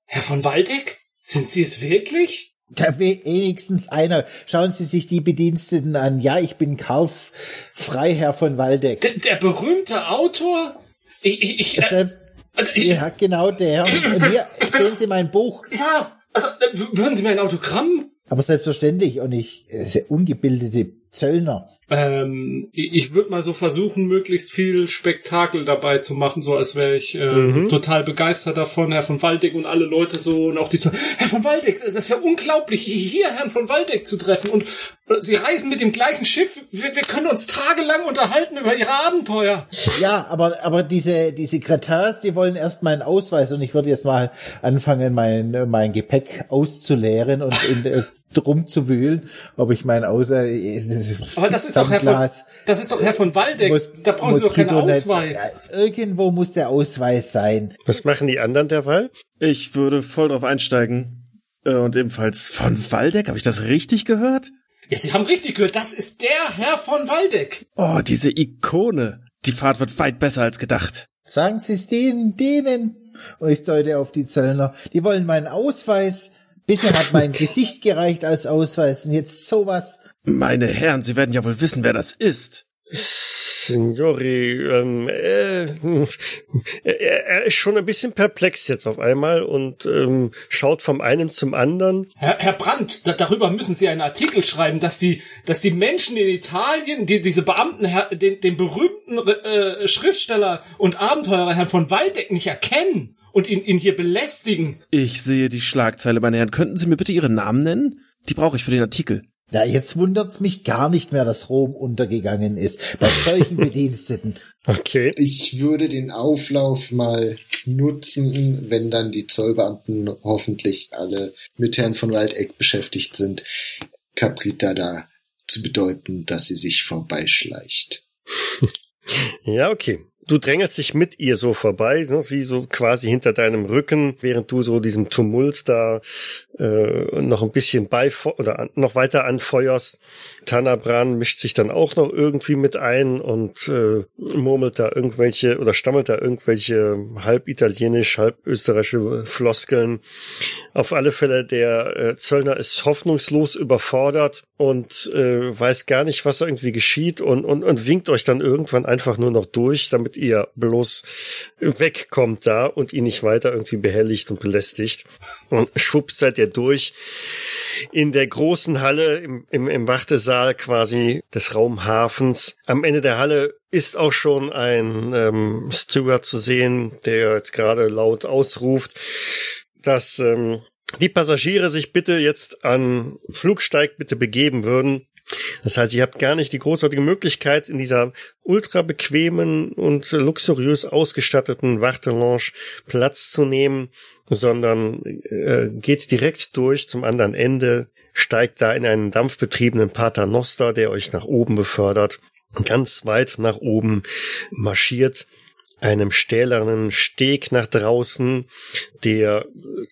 B: Herr von Waldeck? Sind Sie es wirklich?
D: Da wenigstens einer. Schauen Sie sich die Bediensteten an. Ja, ich bin Karl Freiherr von Waldeck.
B: Der, der berühmte Autor? Ich, ich, ich, äh,
D: also, ja, genau der. Und hier, sehen Sie mein Buch.
B: Ja, also, würden Sie mir ein Autogramm?
D: Aber selbstverständlich und ich, sehr ungebildete Zöllner.
B: Ähm, ich würde mal so versuchen, möglichst viel Spektakel dabei zu machen, so als wäre ich äh, mhm. total begeistert davon, Herr von Waldeck und alle Leute so und auch die so, Herr von Waldeck, es ist ja unglaublich, hier Herrn von Waldeck zu treffen und äh, Sie reisen mit dem gleichen Schiff, wir, wir können uns tagelang unterhalten über Ihre Abenteuer.
D: Ja, aber, aber diese, diese Kretars, die wollen erst meinen Ausweis und ich würde jetzt mal anfangen, mein, mein Gepäck auszuleeren und in, äh, drum zu wühlen, ob ich mein Ausweis.
B: Aber das ist doch Herr von, das ist doch Herr von Waldeck. Mos da brauchen Sie doch keinen Ausweis.
D: Ja, irgendwo muss der Ausweis sein.
A: Was machen die anderen derweil?
E: Ich würde voll drauf einsteigen. Äh, und ebenfalls von Waldeck, habe ich das richtig gehört?
B: Ja, Sie haben richtig gehört, das ist der Herr von Waldeck.
E: Oh, diese Ikone. Die Fahrt wird weit besser als gedacht.
D: Sagen Sie es denen, denen. Und ich deute auf die Zöllner. Die wollen meinen Ausweis. Bisher hat mein Gesicht gereicht als Ausweis und jetzt sowas.
E: Meine Herren, Sie werden ja wohl wissen, wer das ist.
A: Signori, ähm, äh, er, er ist schon ein bisschen perplex jetzt auf einmal und ähm, schaut vom einen zum anderen.
B: Herr, Herr Brandt, da, darüber müssen Sie einen Artikel schreiben, dass die, dass die Menschen in Italien, die, diese Beamten, den, den berühmten äh, Schriftsteller und Abenteurer Herrn von Waldeck nicht erkennen und ihn, ihn hier belästigen.
E: Ich sehe die Schlagzeile, meine Herren. Könnten Sie mir bitte Ihren Namen nennen? Die brauche ich für den Artikel.
D: Ja, jetzt wundert's mich gar nicht mehr, dass Rom untergegangen ist bei solchen Bediensteten.
A: Okay.
C: Ich würde den Auflauf mal nutzen, wenn dann die Zollbeamten hoffentlich alle mit Herrn von Waldeck beschäftigt sind, Caprita da zu bedeuten, dass sie sich vorbeischleicht.
A: ja, okay. Du drängelst dich mit ihr so vorbei, ne, sie so quasi hinter deinem Rücken, während du so diesem Tumult da äh, noch ein bisschen bei oder noch weiter anfeuerst. Tanabran mischt sich dann auch noch irgendwie mit ein und äh, murmelt da irgendwelche oder stammelt da irgendwelche halb italienisch, halb österreichische Floskeln. Auf alle Fälle, der äh, Zöllner ist hoffnungslos überfordert und äh, weiß gar nicht, was irgendwie geschieht und, und, und winkt euch dann irgendwann einfach nur noch durch, damit ihr bloß wegkommt da und ihn nicht weiter irgendwie behelligt und belästigt. Und schwupps seid ihr durch in der großen Halle im, im, im Wartesaal quasi des Raumhafens. Am Ende der Halle ist auch schon ein ähm, Steward zu sehen, der jetzt gerade laut ausruft, dass ähm, die Passagiere sich bitte jetzt an Flugsteig bitte begeben würden. Das heißt, ihr habt gar nicht die großartige Möglichkeit, in dieser ultra bequemen und luxuriös ausgestatteten Wartelounge Platz zu nehmen, sondern äh, geht direkt durch zum anderen Ende, steigt da in einen dampfbetriebenen Paternoster, der euch nach oben befördert, ganz weit nach oben marschiert einem stählernen Steg nach draußen, der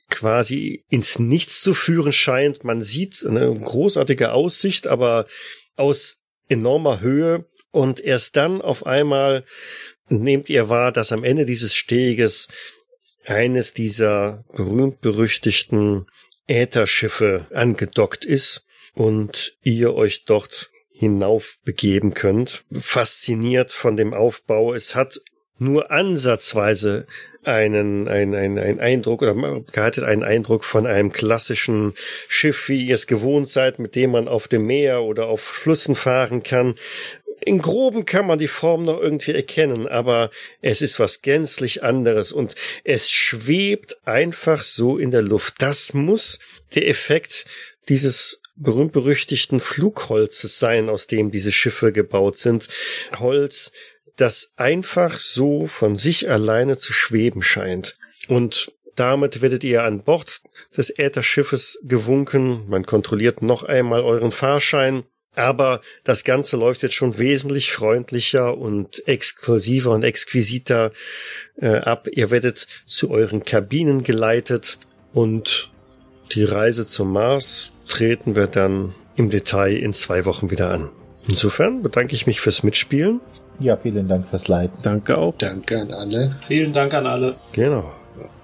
A: quasi ins Nichts zu führen scheint. Man sieht eine großartige Aussicht, aber aus enormer Höhe. Und erst dann auf einmal nehmt ihr wahr, dass am Ende dieses Steges eines dieser berühmt-berüchtigten Ätherschiffe angedockt ist und ihr euch dort hinauf begeben könnt. Fasziniert von dem Aufbau. Es hat nur ansatzweise einen, einen, einen, einen Eindruck oder gehalten einen Eindruck von einem klassischen Schiff, wie ihr es gewohnt seid, mit dem man auf dem Meer oder auf Flüssen fahren kann. In groben kann man die Form noch irgendwie erkennen, aber es ist was gänzlich anderes und es schwebt einfach so in der Luft. Das muss der Effekt dieses berühmt-berüchtigten Flugholzes sein, aus dem diese Schiffe gebaut sind. Holz, das einfach so von sich alleine zu schweben scheint. Und damit werdet ihr an Bord des Ätherschiffes gewunken. Man kontrolliert noch einmal euren Fahrschein. Aber das Ganze läuft jetzt schon wesentlich freundlicher und exklusiver und exquisiter äh, ab. Ihr werdet zu euren Kabinen geleitet und die Reise zum Mars treten wir dann im Detail in zwei Wochen wieder an. Insofern bedanke ich mich fürs Mitspielen
D: ja, vielen Dank fürs Leiten.
E: Danke auch.
C: Danke an alle.
B: Vielen Dank an alle.
A: Genau.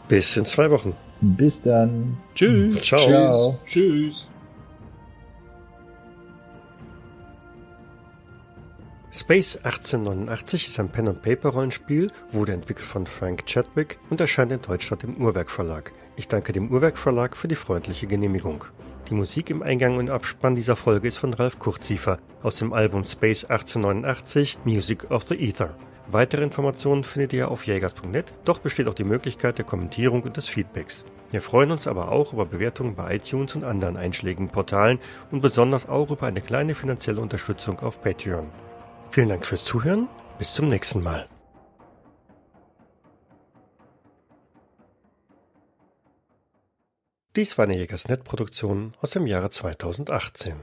A: Bis in zwei Wochen.
D: Bis dann.
E: Tschüss.
A: Ciao.
D: Ciao.
B: Tschüss.
A: Space 1889 ist ein Pen-and-Paper-Rollenspiel, wurde entwickelt von Frank Chadwick und erscheint in Deutschland im Uhrwerk Verlag. Ich danke dem Uhrwerk Verlag für die freundliche Genehmigung. Die Musik im Eingang und Abspann dieser Folge ist von Ralf Kurziefer aus dem Album Space 1889 Music of the Ether. Weitere Informationen findet ihr auf jägers.net, dort besteht auch die Möglichkeit der Kommentierung und des Feedbacks. Wir freuen uns aber auch über Bewertungen bei iTunes und anderen einschlägigen Portalen und besonders auch über eine kleine finanzielle Unterstützung auf Patreon. Vielen Dank fürs Zuhören, bis zum nächsten Mal. Dies war eine Jägersnet-Produktion aus dem Jahre 2018.